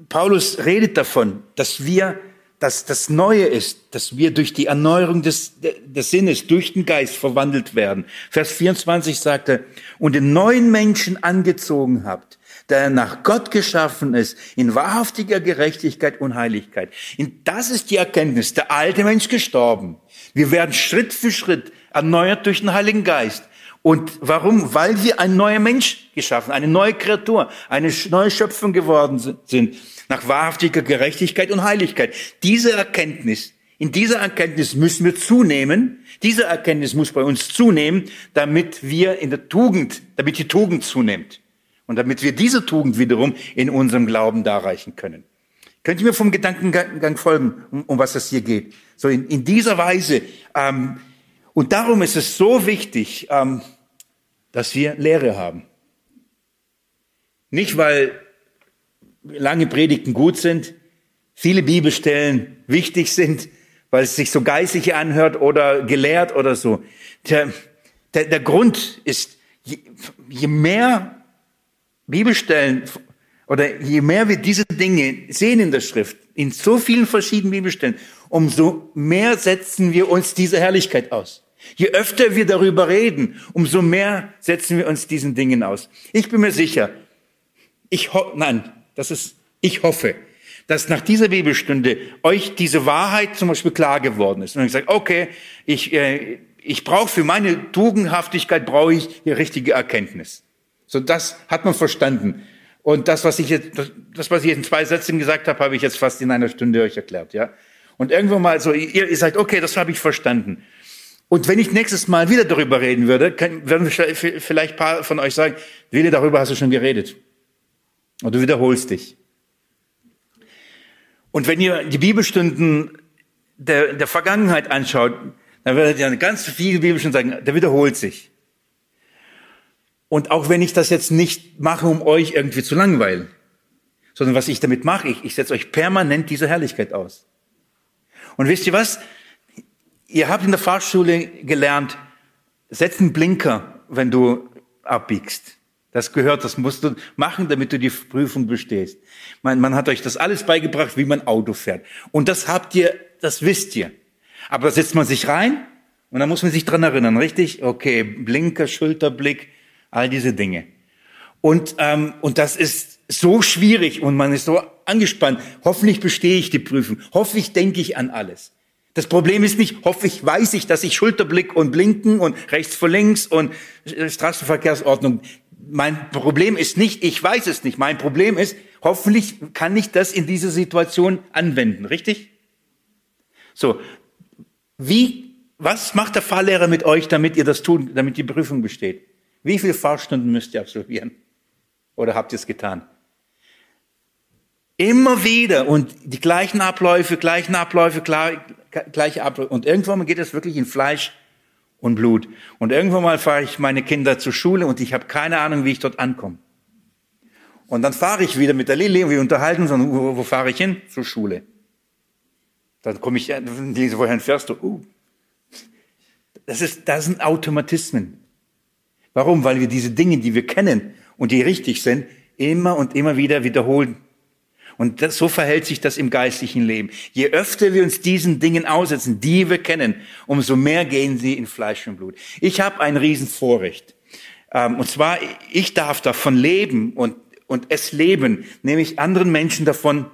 Paulus redet davon, dass wir dass das Neue ist, dass wir durch die Erneuerung des, des Sinnes, durch den Geist verwandelt werden. Vers 24 sagte, und den neuen Menschen angezogen habt, der nach Gott geschaffen ist, in wahrhaftiger Gerechtigkeit und Heiligkeit. Und das ist die Erkenntnis. Der alte Mensch gestorben. Wir werden Schritt für Schritt erneuert durch den Heiligen Geist. Und warum? Weil wir ein neuer Mensch geschaffen, eine neue Kreatur, eine neue Schöpfung geworden sind nach wahrhaftiger Gerechtigkeit und Heiligkeit. Diese Erkenntnis, in dieser Erkenntnis müssen wir zunehmen. Diese Erkenntnis muss bei uns zunehmen, damit wir in der Tugend, damit die Tugend zunimmt. Und damit wir diese Tugend wiederum in unserem Glauben darreichen können. Könnt ihr mir vom Gedankengang folgen, um, um was es hier geht? So in, in dieser Weise. Ähm, und darum ist es so wichtig, ähm, dass wir Lehre haben. Nicht, weil lange Predigten gut sind, viele Bibelstellen wichtig sind, weil es sich so geistig anhört oder gelehrt oder so. Der, der, der Grund ist, je, je mehr Bibelstellen oder je mehr wir diese Dinge sehen in der Schrift, in so vielen verschiedenen Bibelstellen, umso mehr setzen wir uns diese Herrlichkeit aus. Je öfter wir darüber reden, umso mehr setzen wir uns diesen Dingen aus. Ich bin mir sicher, ich ho nein, das ist, ich hoffe, dass nach dieser Bibelstunde euch diese Wahrheit zum Beispiel klar geworden ist. Und ich sage, okay, ich, äh, ich brauche für meine Tugendhaftigkeit brauche ich die richtige Erkenntnis. So, das hat man verstanden. Und das, was ich jetzt, das, was ich in zwei Sätzen gesagt habe, habe ich jetzt fast in einer Stunde euch erklärt, ja. Und irgendwann mal so, ihr, ihr sagt, okay, das habe ich verstanden. Und wenn ich nächstes Mal wieder darüber reden würde, werden vielleicht ein paar von euch sagen, Willi, darüber hast du schon geredet. Und du wiederholst dich. Und wenn ihr die Bibelstunden der, der Vergangenheit anschaut, dann werdet ihr ganz viele Bibelstunden sagen, der wiederholt sich. Und auch wenn ich das jetzt nicht mache, um euch irgendwie zu langweilen, sondern was ich damit mache, ich, ich setze euch permanent diese Herrlichkeit aus. Und wisst ihr was? Ihr habt in der Fahrschule gelernt, setz einen Blinker, wenn du abbiegst Das gehört, das musst du machen, damit du die Prüfung bestehst. Man, man hat euch das alles beigebracht, wie man Auto fährt. Und das habt ihr, das wisst ihr. Aber da setzt man sich rein und dann muss man sich dran erinnern, richtig? Okay, Blinker, Schulterblick, all diese Dinge. Und, ähm, und das ist so schwierig und man ist so angespannt. Hoffentlich bestehe ich die Prüfung. Hoffentlich denke ich an alles. Das Problem ist nicht, hoffentlich weiß ich, dass ich Schulterblick und Blinken und rechts vor links und Straßenverkehrsordnung. Mein Problem ist nicht, ich weiß es nicht. Mein Problem ist, hoffentlich kann ich das in dieser Situation anwenden. Richtig? So. Wie, was macht der Fahrlehrer mit euch, damit ihr das tun, damit die Prüfung besteht? Wie viele Fahrstunden müsst ihr absolvieren? Oder habt ihr es getan? Immer wieder und die gleichen Abläufe, gleichen Abläufe, gleiche Abläufe. Und irgendwann geht es wirklich in Fleisch und Blut. Und irgendwann mal fahre ich meine Kinder zur Schule und ich habe keine Ahnung, wie ich dort ankomme. Und dann fahre ich wieder mit der Lilly und wir unterhalten uns und wo, wo fahre ich hin? Zur Schule. Dann komme ich, diese, wohin fährst du? Uh. Das, ist, das sind Automatismen. Warum? Weil wir diese Dinge, die wir kennen und die richtig sind, immer und immer wieder wiederholen. Und das, so verhält sich das im geistlichen Leben. Je öfter wir uns diesen Dingen aussetzen, die wir kennen, umso mehr gehen sie in Fleisch und Blut. Ich habe ein Riesenvorrecht. Ähm, und zwar, ich darf davon leben und, und es leben, nämlich anderen Menschen davon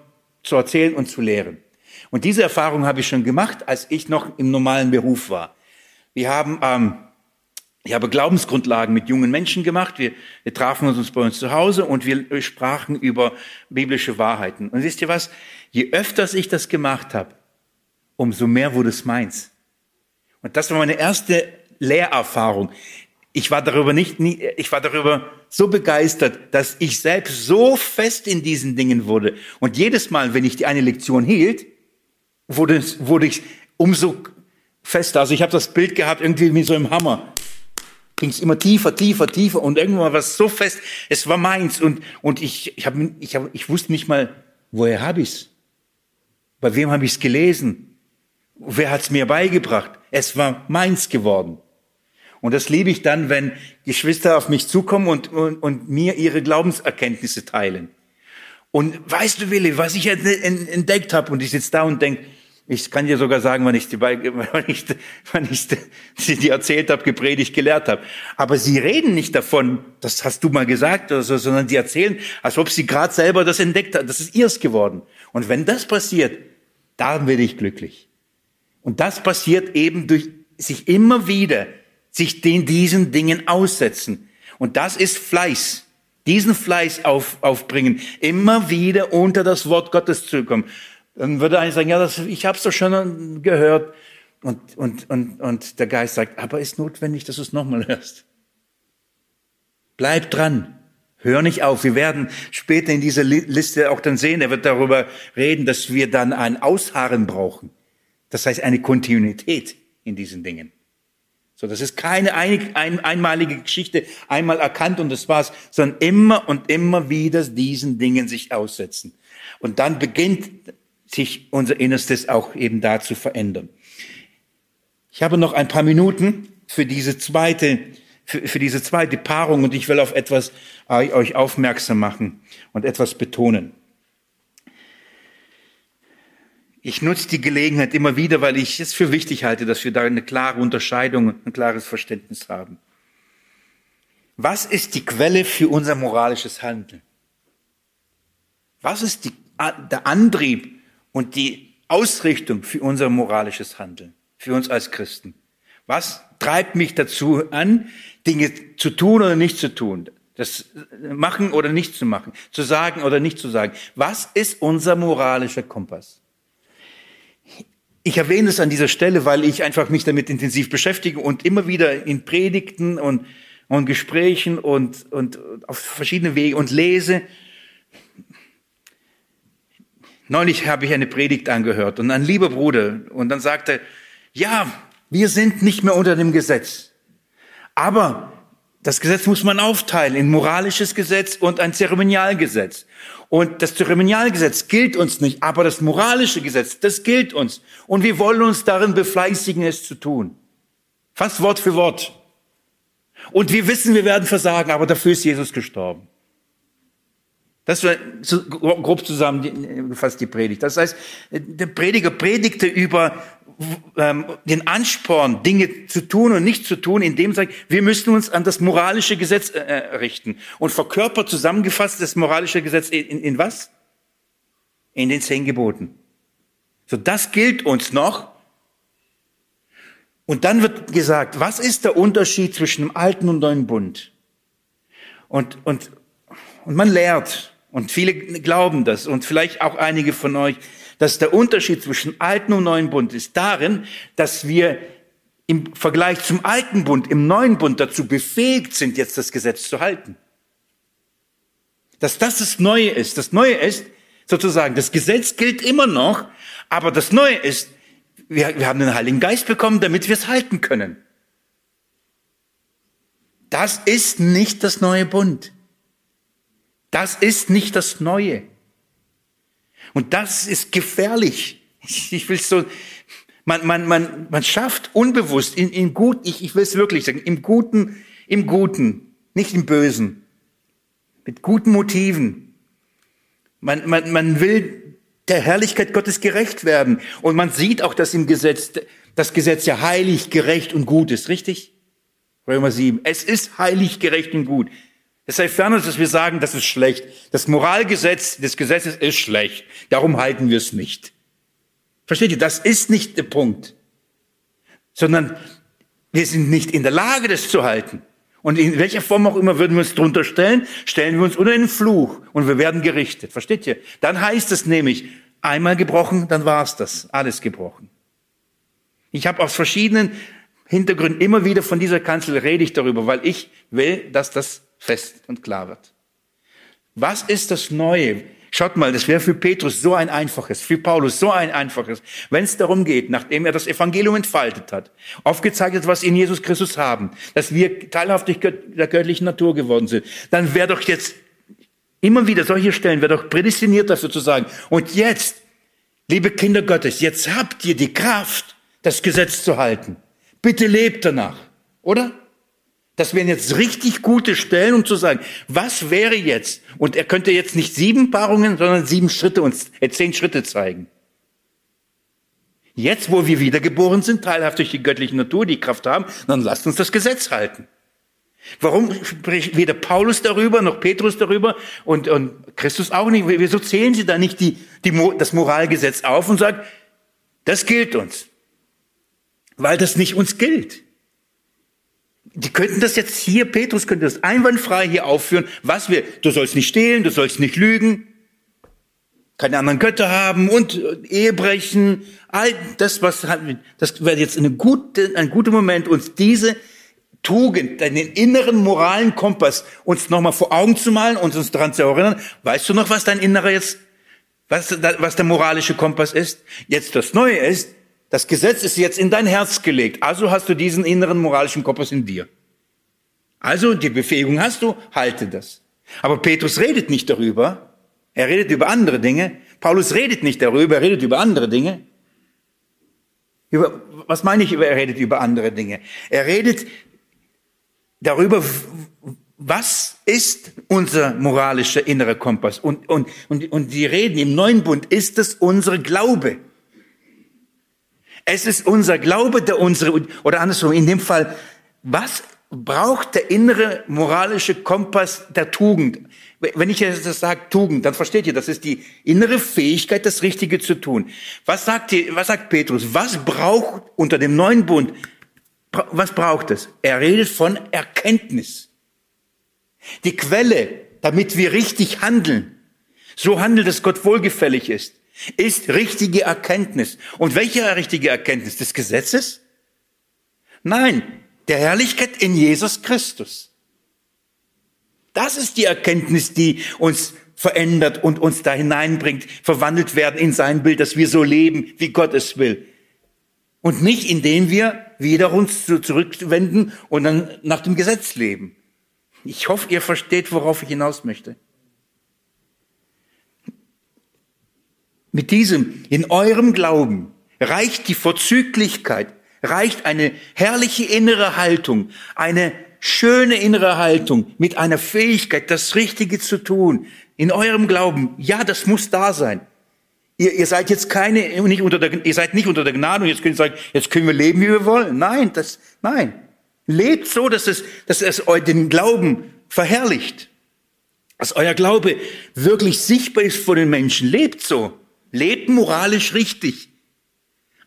zu erzählen und zu lehren. Und diese Erfahrung habe ich schon gemacht, als ich noch im normalen Beruf war. Wir haben ähm, ich habe Glaubensgrundlagen mit jungen Menschen gemacht. Wir, wir trafen uns bei uns zu Hause und wir sprachen über biblische Wahrheiten. Und wisst ihr was? Je öfters ich das gemacht habe, umso mehr wurde es meins. Und das war meine erste Lehrerfahrung. Ich war darüber nicht, ich war darüber so begeistert, dass ich selbst so fest in diesen Dingen wurde. Und jedes Mal, wenn ich die eine Lektion hielt, wurde, wurde ich umso fester. Also ich habe das Bild gehabt, irgendwie wie so im Hammer ging es immer tiefer, tiefer, tiefer und irgendwann war es so fest, es war meins und, und ich, ich, hab, ich, hab, ich wusste nicht mal, woher habe ich's? Bei wem habe ich's gelesen? Wer hat's mir beigebracht? Es war meins geworden. Und das liebe ich dann, wenn Geschwister auf mich zukommen und, und, und mir ihre Glaubenserkenntnisse teilen. Und weißt du, Willi, was ich entdeckt habe, und ich sitze da und denke, ich kann dir sogar sagen, wann ich die, wann ich, wann ich sie dir erzählt habe, gepredigt, gelehrt habe. Aber sie reden nicht davon, das hast du mal gesagt oder so, sondern sie erzählen, als ob sie gerade selber das entdeckt haben. Das ist ihrs geworden. Und wenn das passiert, dann werde ich glücklich. Und das passiert eben durch sich immer wieder, sich den, diesen Dingen aussetzen. Und das ist Fleiß. Diesen Fleiß auf, aufbringen. Immer wieder unter das Wort Gottes zu kommen. Dann würde einer sagen, ja, das, ich habe es doch schon gehört. Und, und, und, und der Geist sagt, aber ist notwendig, dass du es nochmal hörst. Bleib dran. Hör nicht auf. Wir werden später in dieser Liste auch dann sehen, er wird darüber reden, dass wir dann ein Ausharren brauchen. Das heißt eine Kontinuität in diesen Dingen. So, das ist keine ein, ein, einmalige Geschichte, einmal erkannt und das war's, sondern immer und immer wieder diesen Dingen sich aussetzen. Und dann beginnt sich unser Innerstes auch eben da zu verändern. Ich habe noch ein paar Minuten für diese zweite, für, für diese zweite Paarung und ich will auf etwas äh, euch aufmerksam machen und etwas betonen. Ich nutze die Gelegenheit immer wieder, weil ich es für wichtig halte, dass wir da eine klare Unterscheidung, ein klares Verständnis haben. Was ist die Quelle für unser moralisches Handeln? Was ist die, der Antrieb und die Ausrichtung für unser moralisches Handeln, für uns als Christen. Was treibt mich dazu an, Dinge zu tun oder nicht zu tun? Das machen oder nicht zu machen, zu sagen oder nicht zu sagen. Was ist unser moralischer Kompass? Ich erwähne es an dieser Stelle, weil ich einfach mich damit intensiv beschäftige und immer wieder in Predigten und, und Gesprächen und, und auf verschiedene Wege und lese Neulich habe ich eine Predigt angehört und ein lieber Bruder und dann sagte, ja, wir sind nicht mehr unter dem Gesetz. Aber das Gesetz muss man aufteilen in moralisches Gesetz und ein Zeremonialgesetz. Und das Zeremonialgesetz gilt uns nicht, aber das moralische Gesetz, das gilt uns. Und wir wollen uns darin befleißigen, es zu tun. Fast Wort für Wort. Und wir wissen, wir werden versagen, aber dafür ist Jesus gestorben. Das war grob zusammengefasst die Predigt. Das heißt, der Prediger predigte über ähm, den Ansporn, Dinge zu tun und nicht zu tun, indem sagt, wir müssen uns an das moralische Gesetz äh, äh, richten. Und verkörpert zusammengefasst das moralische Gesetz in, in was? In den zehn Geboten. So, das gilt uns noch. Und dann wird gesagt, was ist der Unterschied zwischen dem alten und neuen Bund? Und, und, und man lehrt, und viele glauben das und vielleicht auch einige von euch, dass der Unterschied zwischen alten und neuen Bund ist darin, dass wir im Vergleich zum alten Bund, im neuen Bund dazu befähigt sind, jetzt das Gesetz zu halten. Dass das das Neue ist. Das Neue ist sozusagen, das Gesetz gilt immer noch, aber das Neue ist, wir, wir haben den Heiligen Geist bekommen, damit wir es halten können. Das ist nicht das neue Bund. Das ist nicht das Neue. Und das ist gefährlich. Ich will so, man, man, man, man schafft unbewusst in, in gut, ich, ich will es wirklich sagen, im Guten, im Guten, nicht im Bösen, mit guten Motiven. Man, man, man will der Herrlichkeit Gottes gerecht werden. Und man sieht auch, dass im Gesetz, das Gesetz ja heilig, gerecht und gut ist, richtig? Römer 7. Es ist heilig, gerecht und gut. Es sei fern, dass wir sagen, das ist schlecht. Das Moralgesetz des Gesetzes ist schlecht. Darum halten wir es nicht. Versteht ihr? Das ist nicht der Punkt. Sondern wir sind nicht in der Lage, das zu halten. Und in welcher Form auch immer würden wir uns drunter stellen, stellen wir uns unter den Fluch und wir werden gerichtet. Versteht ihr? Dann heißt es nämlich, einmal gebrochen, dann war es das. Alles gebrochen. Ich habe aus verschiedenen Hintergründen immer wieder von dieser Kanzel rede ich darüber, weil ich will, dass das fest und klar wird. Was ist das Neue? Schaut mal, das wäre für Petrus so ein einfaches, für Paulus so ein einfaches, wenn es darum geht, nachdem er das Evangelium entfaltet hat, aufgezeigt hat, was in Jesus Christus haben, dass wir teilhaftig der göttlichen Natur geworden sind, dann wäre doch jetzt immer wieder solche Stellen, wäre doch prädestiniert dafür zu sagen, und jetzt, liebe Kinder Gottes, jetzt habt ihr die Kraft, das Gesetz zu halten. Bitte lebt danach, oder? Das wären jetzt richtig gute Stellen, um zu sagen, was wäre jetzt? Und er könnte jetzt nicht sieben Paarungen, sondern sieben Schritte uns, äh, zehn Schritte zeigen. Jetzt, wo wir wiedergeboren sind, teilhaft durch die göttliche Natur, die Kraft haben, dann lasst uns das Gesetz halten. Warum spricht weder Paulus darüber, noch Petrus darüber und, und Christus auch nicht? Wieso zählen sie da nicht die, die, das Moralgesetz auf und sagen, das gilt uns? Weil das nicht uns gilt. Die könnten das jetzt hier, Petrus könnte das einwandfrei hier aufführen, was wir, du sollst nicht stehlen, du sollst nicht lügen, keine anderen Götter haben und Ehe brechen, all das, was, das wäre jetzt eine gute, ein guter Moment, uns diese Tugend, den inneren moralen Kompass uns nochmal vor Augen zu malen und uns daran zu erinnern. Weißt du noch, was dein innerer jetzt, was, was der moralische Kompass ist? Jetzt das Neue ist, das Gesetz ist jetzt in dein Herz gelegt. Also hast du diesen inneren moralischen Kompass in dir. Also die Befähigung hast du, halte das. Aber Petrus redet nicht darüber. Er redet über andere Dinge. Paulus redet nicht darüber, er redet über andere Dinge. Über, was meine ich, er redet über andere Dinge? Er redet darüber, was ist unser moralischer innerer Kompass? Und, und, und, und die reden im neuen Bund, ist es unser Glaube? Es ist unser Glaube, der unsere, oder andersrum, in dem Fall, was braucht der innere moralische Kompass der Tugend? Wenn ich jetzt das sage, Tugend, dann versteht ihr, das ist die innere Fähigkeit, das Richtige zu tun. Was sagt, ihr, was sagt Petrus? Was braucht unter dem neuen Bund, was braucht es? Er redet von Erkenntnis. Die Quelle, damit wir richtig handeln. So handelt es Gott wohlgefällig ist ist richtige Erkenntnis. Und welche richtige Erkenntnis? Des Gesetzes? Nein, der Herrlichkeit in Jesus Christus. Das ist die Erkenntnis, die uns verändert und uns da hineinbringt, verwandelt werden in sein Bild, dass wir so leben, wie Gott es will. Und nicht indem wir wieder uns zurückwenden und dann nach dem Gesetz leben. Ich hoffe, ihr versteht, worauf ich hinaus möchte. Mit diesem, in eurem Glauben, reicht die Vorzüglichkeit, reicht eine herrliche innere Haltung, eine schöne innere Haltung, mit einer Fähigkeit, das Richtige zu tun, in eurem Glauben, ja, das muss da sein. Ihr, ihr seid jetzt keine, nicht unter der, ihr seid nicht unter der Gnade und jetzt könnt ihr sagen, jetzt können wir leben, wie wir wollen. Nein, das, nein. Lebt so, dass es, dass es euch den Glauben verherrlicht. Dass euer Glaube wirklich sichtbar ist vor den Menschen. Lebt so. Lebt moralisch richtig.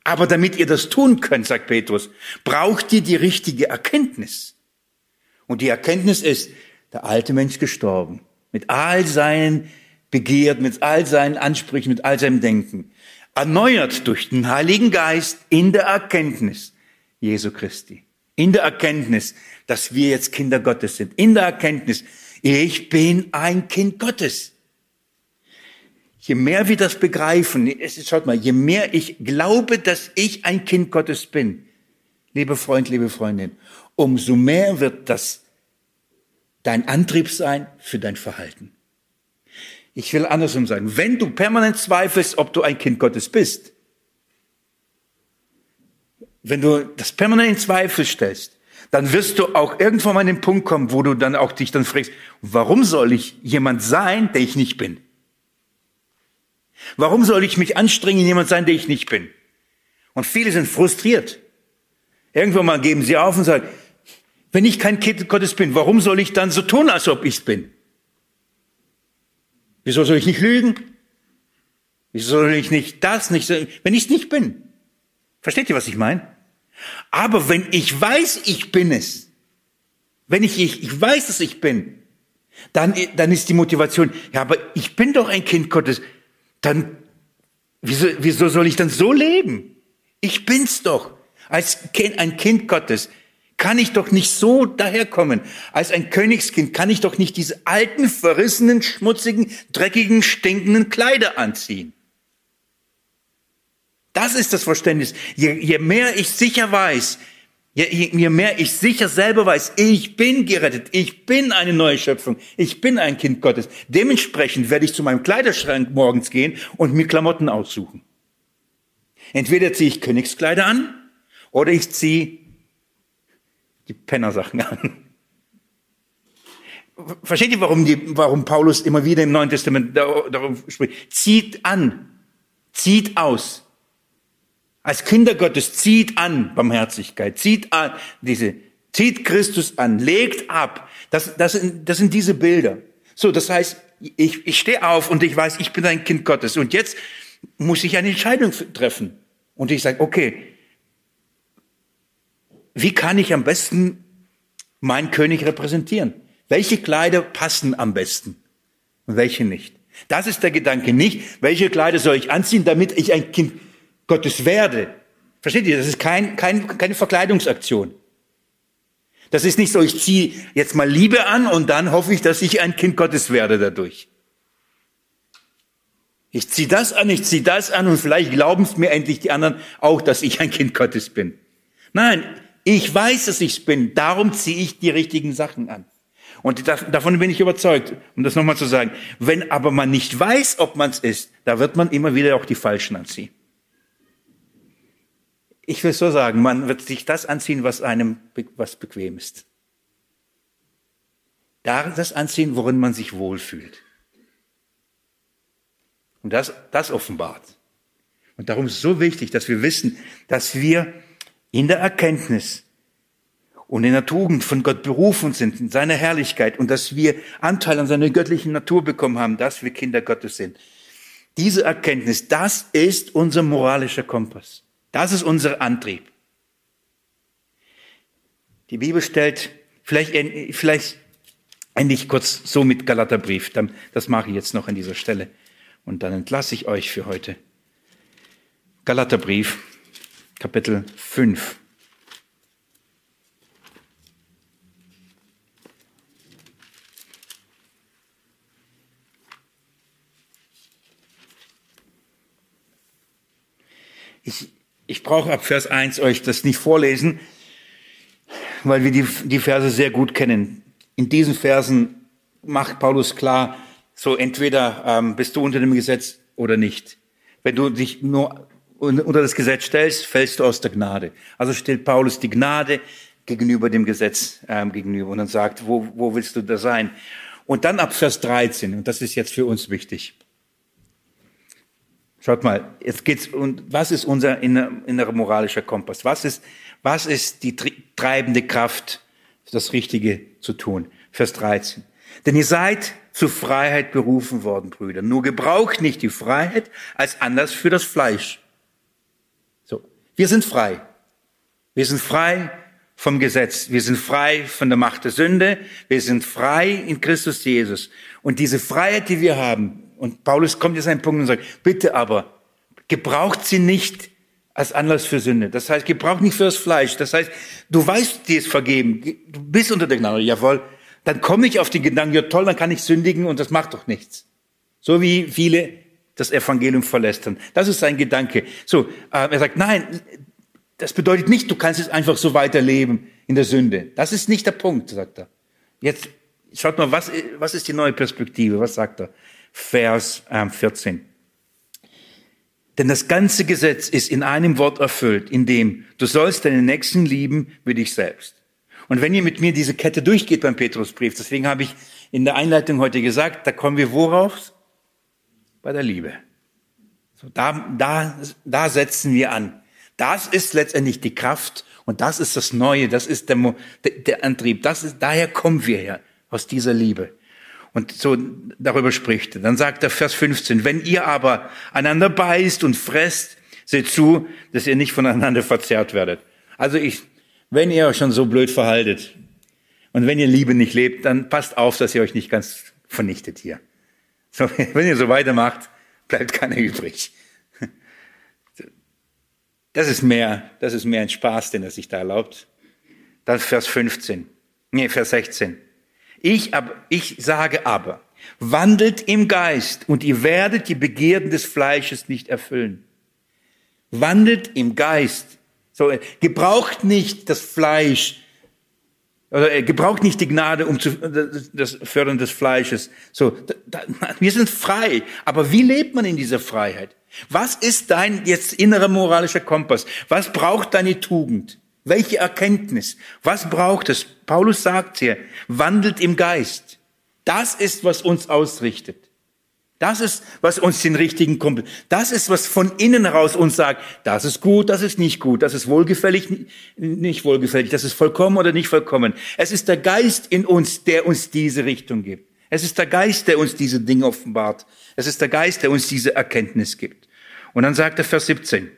Aber damit ihr das tun könnt, sagt Petrus, braucht ihr die richtige Erkenntnis. Und die Erkenntnis ist, der alte Mensch gestorben. Mit all seinen Begierden, mit all seinen Ansprüchen, mit all seinem Denken. Erneuert durch den Heiligen Geist in der Erkenntnis Jesu Christi. In der Erkenntnis, dass wir jetzt Kinder Gottes sind. In der Erkenntnis, ich bin ein Kind Gottes. Je mehr wir das begreifen, schaut mal, je mehr ich glaube, dass ich ein Kind Gottes bin, liebe Freund, liebe Freundin, umso mehr wird das dein Antrieb sein für dein Verhalten. Ich will andersrum sagen, wenn du permanent zweifelst, ob du ein Kind Gottes bist, wenn du das permanent in Zweifel stellst, dann wirst du auch irgendwann mal an den Punkt kommen, wo du dann auch dich dann fragst, warum soll ich jemand sein, der ich nicht bin? Warum soll ich mich anstrengen, jemand sein, der ich nicht bin? Und viele sind frustriert. Irgendwann mal geben sie auf und sagen, wenn ich kein Kind Gottes bin, warum soll ich dann so tun, als ob ich es bin? Wieso soll ich nicht lügen? Wieso soll ich nicht das, nicht, wenn ich es nicht bin? Versteht ihr, was ich meine? Aber wenn ich weiß, ich bin es, wenn ich, ich, ich weiß, dass ich bin, dann, dann ist die Motivation, ja, aber ich bin doch ein Kind Gottes, dann, wieso, wieso soll ich dann so leben? Ich bin's doch. Als kind, ein Kind Gottes kann ich doch nicht so daherkommen. Als ein Königskind kann ich doch nicht diese alten, verrissenen, schmutzigen, dreckigen, stinkenden Kleider anziehen. Das ist das Verständnis. Je, je mehr ich sicher weiß, je, je mehr ich sicher selber weiß, ich bin gerettet, ich bin eine neue Schöpfung, ich bin ein Kind Gottes. Dementsprechend werde ich zu meinem Kleiderschrank morgens gehen und mir Klamotten aussuchen. Entweder ziehe ich Königskleider an oder ich ziehe die Pennersachen an. Versteht ihr, warum, die, warum Paulus immer wieder im Neuen Testament darum spricht? Zieht an, zieht aus. Als Kinder Gottes zieht an Barmherzigkeit, zieht an diese, zieht Christus an, legt ab. Das, das, sind, das sind diese Bilder. So, das heißt, ich, ich stehe auf und ich weiß, ich bin ein Kind Gottes. Und jetzt muss ich eine Entscheidung treffen. Und ich sage, okay, wie kann ich am besten meinen König repräsentieren? Welche Kleider passen am besten und welche nicht? Das ist der Gedanke nicht, welche Kleider soll ich anziehen, damit ich ein Kind Gottes werde. Versteht ihr? Das ist kein, kein, keine Verkleidungsaktion. Das ist nicht so, ich ziehe jetzt mal Liebe an und dann hoffe ich, dass ich ein Kind Gottes werde dadurch. Ich ziehe das an, ich ziehe das an und vielleicht glauben es mir endlich die anderen auch, dass ich ein Kind Gottes bin. Nein, ich weiß, dass ich es bin, darum ziehe ich die richtigen Sachen an. Und davon bin ich überzeugt, um das nochmal zu sagen. Wenn aber man nicht weiß, ob man es ist, da wird man immer wieder auch die Falschen anziehen. Ich will so sagen, man wird sich das anziehen, was einem was bequem ist. Das anziehen, worin man sich wohlfühlt. Und das, das offenbart. Und darum ist es so wichtig, dass wir wissen, dass wir in der Erkenntnis und in der Tugend von Gott berufen sind, in seiner Herrlichkeit und dass wir Anteil an seiner göttlichen Natur bekommen haben, dass wir Kinder Gottes sind. Diese Erkenntnis, das ist unser moralischer Kompass. Das ist unser Antrieb. Die Bibel stellt, vielleicht, vielleicht endlich kurz so mit Galaterbrief, das mache ich jetzt noch an dieser Stelle und dann entlasse ich euch für heute. Galaterbrief, Kapitel 5. Ich, ich brauche ab Vers 1 euch das nicht vorlesen, weil wir die, die Verse sehr gut kennen. In diesen Versen macht Paulus klar, so entweder ähm, bist du unter dem Gesetz oder nicht. Wenn du dich nur unter das Gesetz stellst, fällst du aus der Gnade. Also stellt Paulus die Gnade gegenüber dem Gesetz ähm, gegenüber und dann sagt, wo, wo willst du da sein? Und dann ab Vers 13, und das ist jetzt für uns wichtig. Schaut mal, jetzt geht's und was ist unser innerer moralischer Kompass? Was ist, was ist die treibende Kraft, das Richtige zu tun? Vers 13. Denn ihr seid zur Freiheit berufen worden, Brüder. Nur gebraucht nicht die Freiheit als Anlass für das Fleisch. So. Wir sind frei. Wir sind frei vom Gesetz. Wir sind frei von der Macht der Sünde. Wir sind frei in Christus Jesus. Und diese Freiheit, die wir haben, und Paulus kommt jetzt an einen Punkt und sagt, bitte aber, gebraucht sie nicht als Anlass für Sünde. Das heißt, gebraucht nicht für das Fleisch. Das heißt, du weißt, dir ist vergeben. Du bist unter der Gnade. Jawohl. Dann komme ich auf den Gedanken, ja toll, dann kann ich sündigen und das macht doch nichts. So wie viele das Evangelium verlästern. Das ist sein Gedanke. So, äh, er sagt, nein, das bedeutet nicht, du kannst es einfach so weiterleben in der Sünde. Das ist nicht der Punkt, sagt er. Jetzt schaut mal, was, was ist die neue Perspektive? Was sagt er? Vers ähm, 14. Denn das ganze Gesetz ist in einem Wort erfüllt, in dem du sollst deinen Nächsten lieben wie dich selbst. Und wenn ihr mit mir diese Kette durchgeht beim Petrusbrief, deswegen habe ich in der Einleitung heute gesagt, da kommen wir worauf? Bei der Liebe. So, da, da, da setzen wir an. Das ist letztendlich die Kraft und das ist das Neue, das ist der, der Antrieb. Das ist, daher kommen wir her, aus dieser Liebe. Und so darüber spricht. Dann sagt er Vers 15, wenn ihr aber einander beißt und fresst, seht zu, dass ihr nicht voneinander verzerrt werdet. Also ich, wenn ihr euch schon so blöd verhaltet und wenn ihr Liebe nicht lebt, dann passt auf, dass ihr euch nicht ganz vernichtet hier. So, wenn ihr so weitermacht, bleibt keiner übrig. Das ist mehr, das ist mehr ein Spaß, den er sich da erlaubt. Dann Vers 15. Nee, Vers 16. Ich, ab, ich sage aber, wandelt im Geist und ihr werdet die Begierden des Fleisches nicht erfüllen. Wandelt im Geist. So, gebraucht nicht das Fleisch, oder gebraucht nicht die Gnade um zu, das Fördern des Fleisches. So, da, wir sind frei. Aber wie lebt man in dieser Freiheit? Was ist dein jetzt innerer moralischer Kompass? Was braucht deine Tugend? Welche Erkenntnis? Was braucht es? Paulus sagt hier, wandelt im Geist. Das ist, was uns ausrichtet. Das ist, was uns den richtigen Kumpel. Das ist, was von innen heraus uns sagt, das ist gut, das ist nicht gut, das ist wohlgefällig, nicht wohlgefällig, das ist vollkommen oder nicht vollkommen. Es ist der Geist in uns, der uns diese Richtung gibt. Es ist der Geist, der uns diese Dinge offenbart. Es ist der Geist, der uns diese Erkenntnis gibt. Und dann sagt er Vers 17.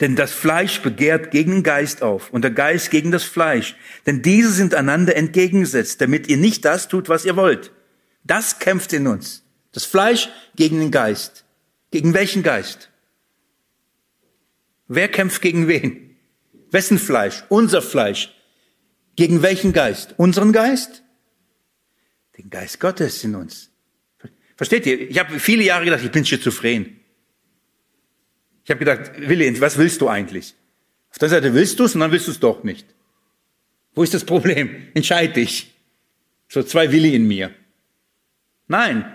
Denn das Fleisch begehrt gegen den Geist auf und der Geist gegen das Fleisch. Denn diese sind einander entgegengesetzt, damit ihr nicht das tut, was ihr wollt. Das kämpft in uns. Das Fleisch gegen den Geist. Gegen welchen Geist? Wer kämpft gegen wen? Wessen Fleisch? Unser Fleisch. Gegen welchen Geist? Unseren Geist? Den Geist Gottes in uns. Versteht ihr? Ich habe viele Jahre gedacht, ich bin schizophren. Ich habe gedacht, Willi, was willst du eigentlich? Auf der Seite willst du es und dann willst du es doch nicht. Wo ist das Problem? Entscheid dich. So zwei Willi in mir. Nein,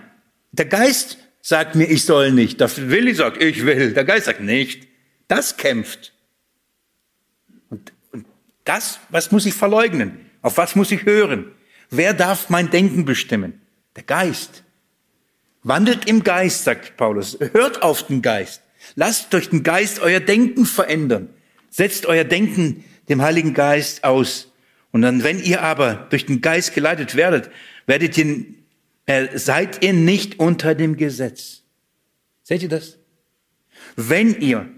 der Geist sagt mir, ich soll nicht. Der Willi sagt, ich will. Der Geist sagt nicht. Das kämpft. Und, und das, was muss ich verleugnen? Auf was muss ich hören? Wer darf mein Denken bestimmen? Der Geist. Wandelt im Geist, sagt Paulus. Hört auf den Geist. Lasst durch den Geist euer Denken verändern. Setzt euer Denken dem Heiligen Geist aus. Und dann, wenn ihr aber durch den Geist geleitet werdet, werdet ihr, äh, seid ihr nicht unter dem Gesetz. Seht ihr das? Wenn ihr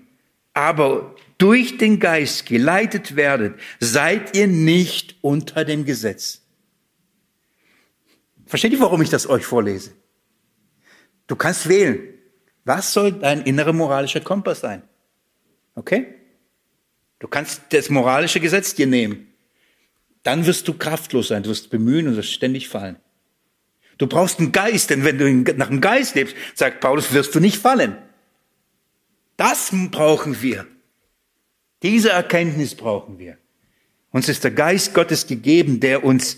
aber durch den Geist geleitet werdet, seid ihr nicht unter dem Gesetz. Versteht ihr, warum ich das euch vorlese? Du kannst wählen. Was soll dein innerer moralischer Kompass sein? Okay? Du kannst das moralische Gesetz dir nehmen. Dann wirst du kraftlos sein, du wirst bemühen und wirst ständig fallen. Du brauchst einen Geist, denn wenn du nach dem Geist lebst, sagt Paulus, wirst du nicht fallen. Das brauchen wir. Diese Erkenntnis brauchen wir. Uns ist der Geist Gottes gegeben, der uns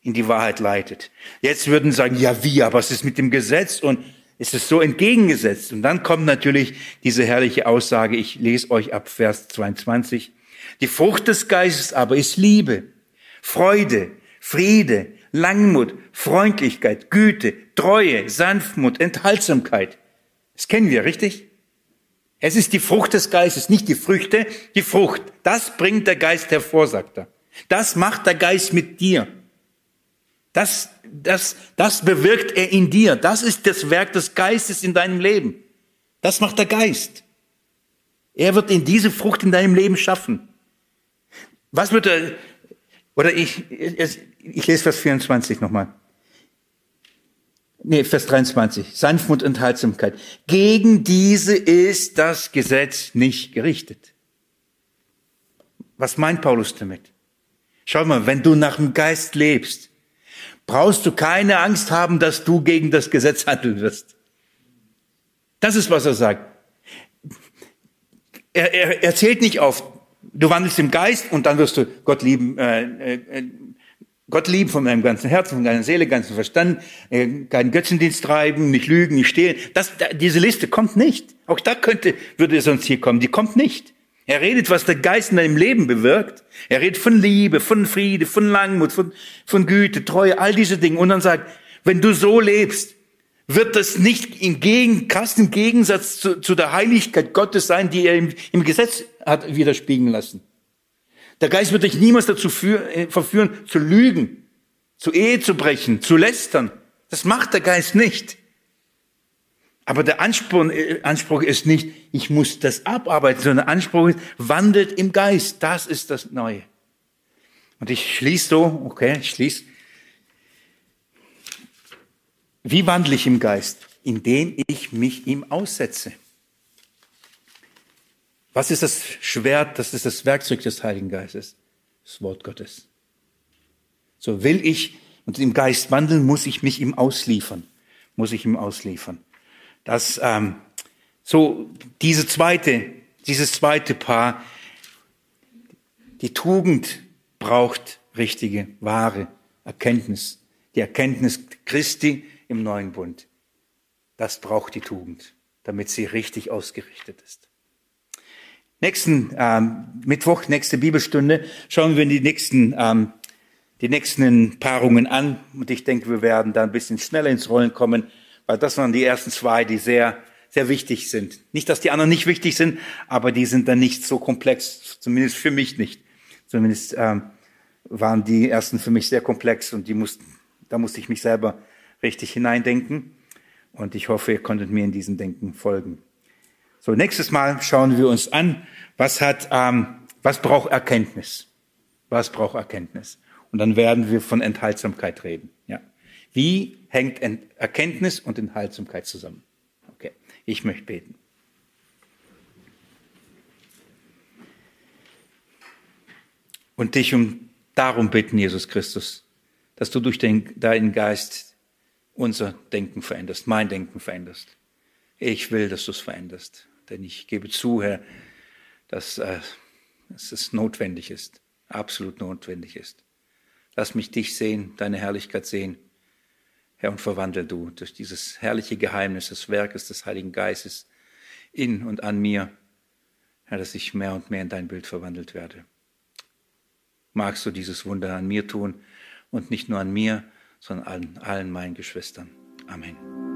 in die Wahrheit leitet. Jetzt würden sagen, ja wie, aber was ist mit dem Gesetz und ist es so entgegengesetzt. Und dann kommt natürlich diese herrliche Aussage, ich lese euch ab Vers 22. Die Frucht des Geistes aber ist Liebe, Freude, Friede, Langmut, Freundlichkeit, Güte, Treue, Sanftmut, Enthaltsamkeit. Das kennen wir, richtig? Es ist die Frucht des Geistes, nicht die Früchte, die Frucht. Das bringt der Geist hervor, sagt er. Das macht der Geist mit dir. Das, das, das bewirkt er in dir. Das ist das Werk des Geistes in deinem Leben. Das macht der Geist. Er wird in diese Frucht in deinem Leben schaffen. Was wird er, oder ich, ich lese Vers 24 nochmal. Nee, Vers 23. Sanftmut und Enthaltsamkeit. Gegen diese ist das Gesetz nicht gerichtet. Was meint Paulus damit? Schau mal, wenn du nach dem Geist lebst, brauchst du keine Angst haben, dass du gegen das Gesetz handeln wirst. Das ist, was er sagt. Er, er, er zählt nicht auf, du wandelst im Geist und dann wirst du Gott lieben, äh, äh, Gott lieben von deinem ganzen Herzen, von deiner Seele, ganzen Verstand, äh, keinen Götzendienst treiben, nicht lügen, nicht stehlen. Das, diese Liste kommt nicht. Auch da könnte, würde es sonst hier kommen. Die kommt nicht. Er redet, was der Geist in deinem Leben bewirkt. Er redet von Liebe, von Friede, von Langmut, von, von Güte, Treue, all diese Dinge. Und dann sagt, wenn du so lebst, wird das nicht im Gegen, krassen Gegensatz zu, zu, der Heiligkeit Gottes sein, die er im, im, Gesetz hat widerspiegeln lassen. Der Geist wird dich niemals dazu für, äh, verführen, zu lügen, zu Ehe zu brechen, zu lästern. Das macht der Geist nicht. Aber der Anspruch, äh, Anspruch ist nicht, ich muss das abarbeiten, sondern der Anspruch ist, wandelt im Geist. Das ist das Neue. Und ich schließe so, okay, ich schließe. Wie wandle ich im Geist? Indem ich mich ihm aussetze. Was ist das Schwert, das ist das Werkzeug des Heiligen Geistes? Das Wort Gottes. So will ich und im Geist wandeln, muss ich mich ihm ausliefern. Muss ich ihm ausliefern dass ähm, so diese zweite, dieses zweite Paar, die Tugend braucht richtige, wahre Erkenntnis. Die Erkenntnis Christi im neuen Bund. Das braucht die Tugend, damit sie richtig ausgerichtet ist. Nächsten ähm, Mittwoch, nächste Bibelstunde, schauen wir die nächsten, ähm, die nächsten Paarungen an. Und ich denke, wir werden da ein bisschen schneller ins Rollen kommen weil das waren die ersten zwei, die sehr, sehr wichtig sind. Nicht, dass die anderen nicht wichtig sind, aber die sind dann nicht so komplex, zumindest für mich nicht. Zumindest ähm, waren die ersten für mich sehr komplex und die mussten, da musste ich mich selber richtig hineindenken. Und ich hoffe, ihr konntet mir in diesem Denken folgen. So, nächstes Mal schauen wir uns an, was hat, ähm, was braucht Erkenntnis? Was braucht Erkenntnis? Und dann werden wir von Enthaltsamkeit reden. Ja. Wie hängt Erkenntnis und Enthaltsamkeit zusammen? Okay, ich möchte beten. Und dich um darum bitten, Jesus Christus, dass du durch den, deinen Geist unser Denken veränderst, mein Denken veränderst. Ich will, dass du es veränderst, denn ich gebe zu, Herr, dass, äh, dass es notwendig ist, absolut notwendig ist. Lass mich dich sehen, deine Herrlichkeit sehen Herr, und verwandel du durch dieses herrliche Geheimnis des Werkes des Heiligen Geistes in und an mir, Herr, dass ich mehr und mehr in dein Bild verwandelt werde. Magst du dieses Wunder an mir tun und nicht nur an mir, sondern an allen meinen Geschwistern. Amen.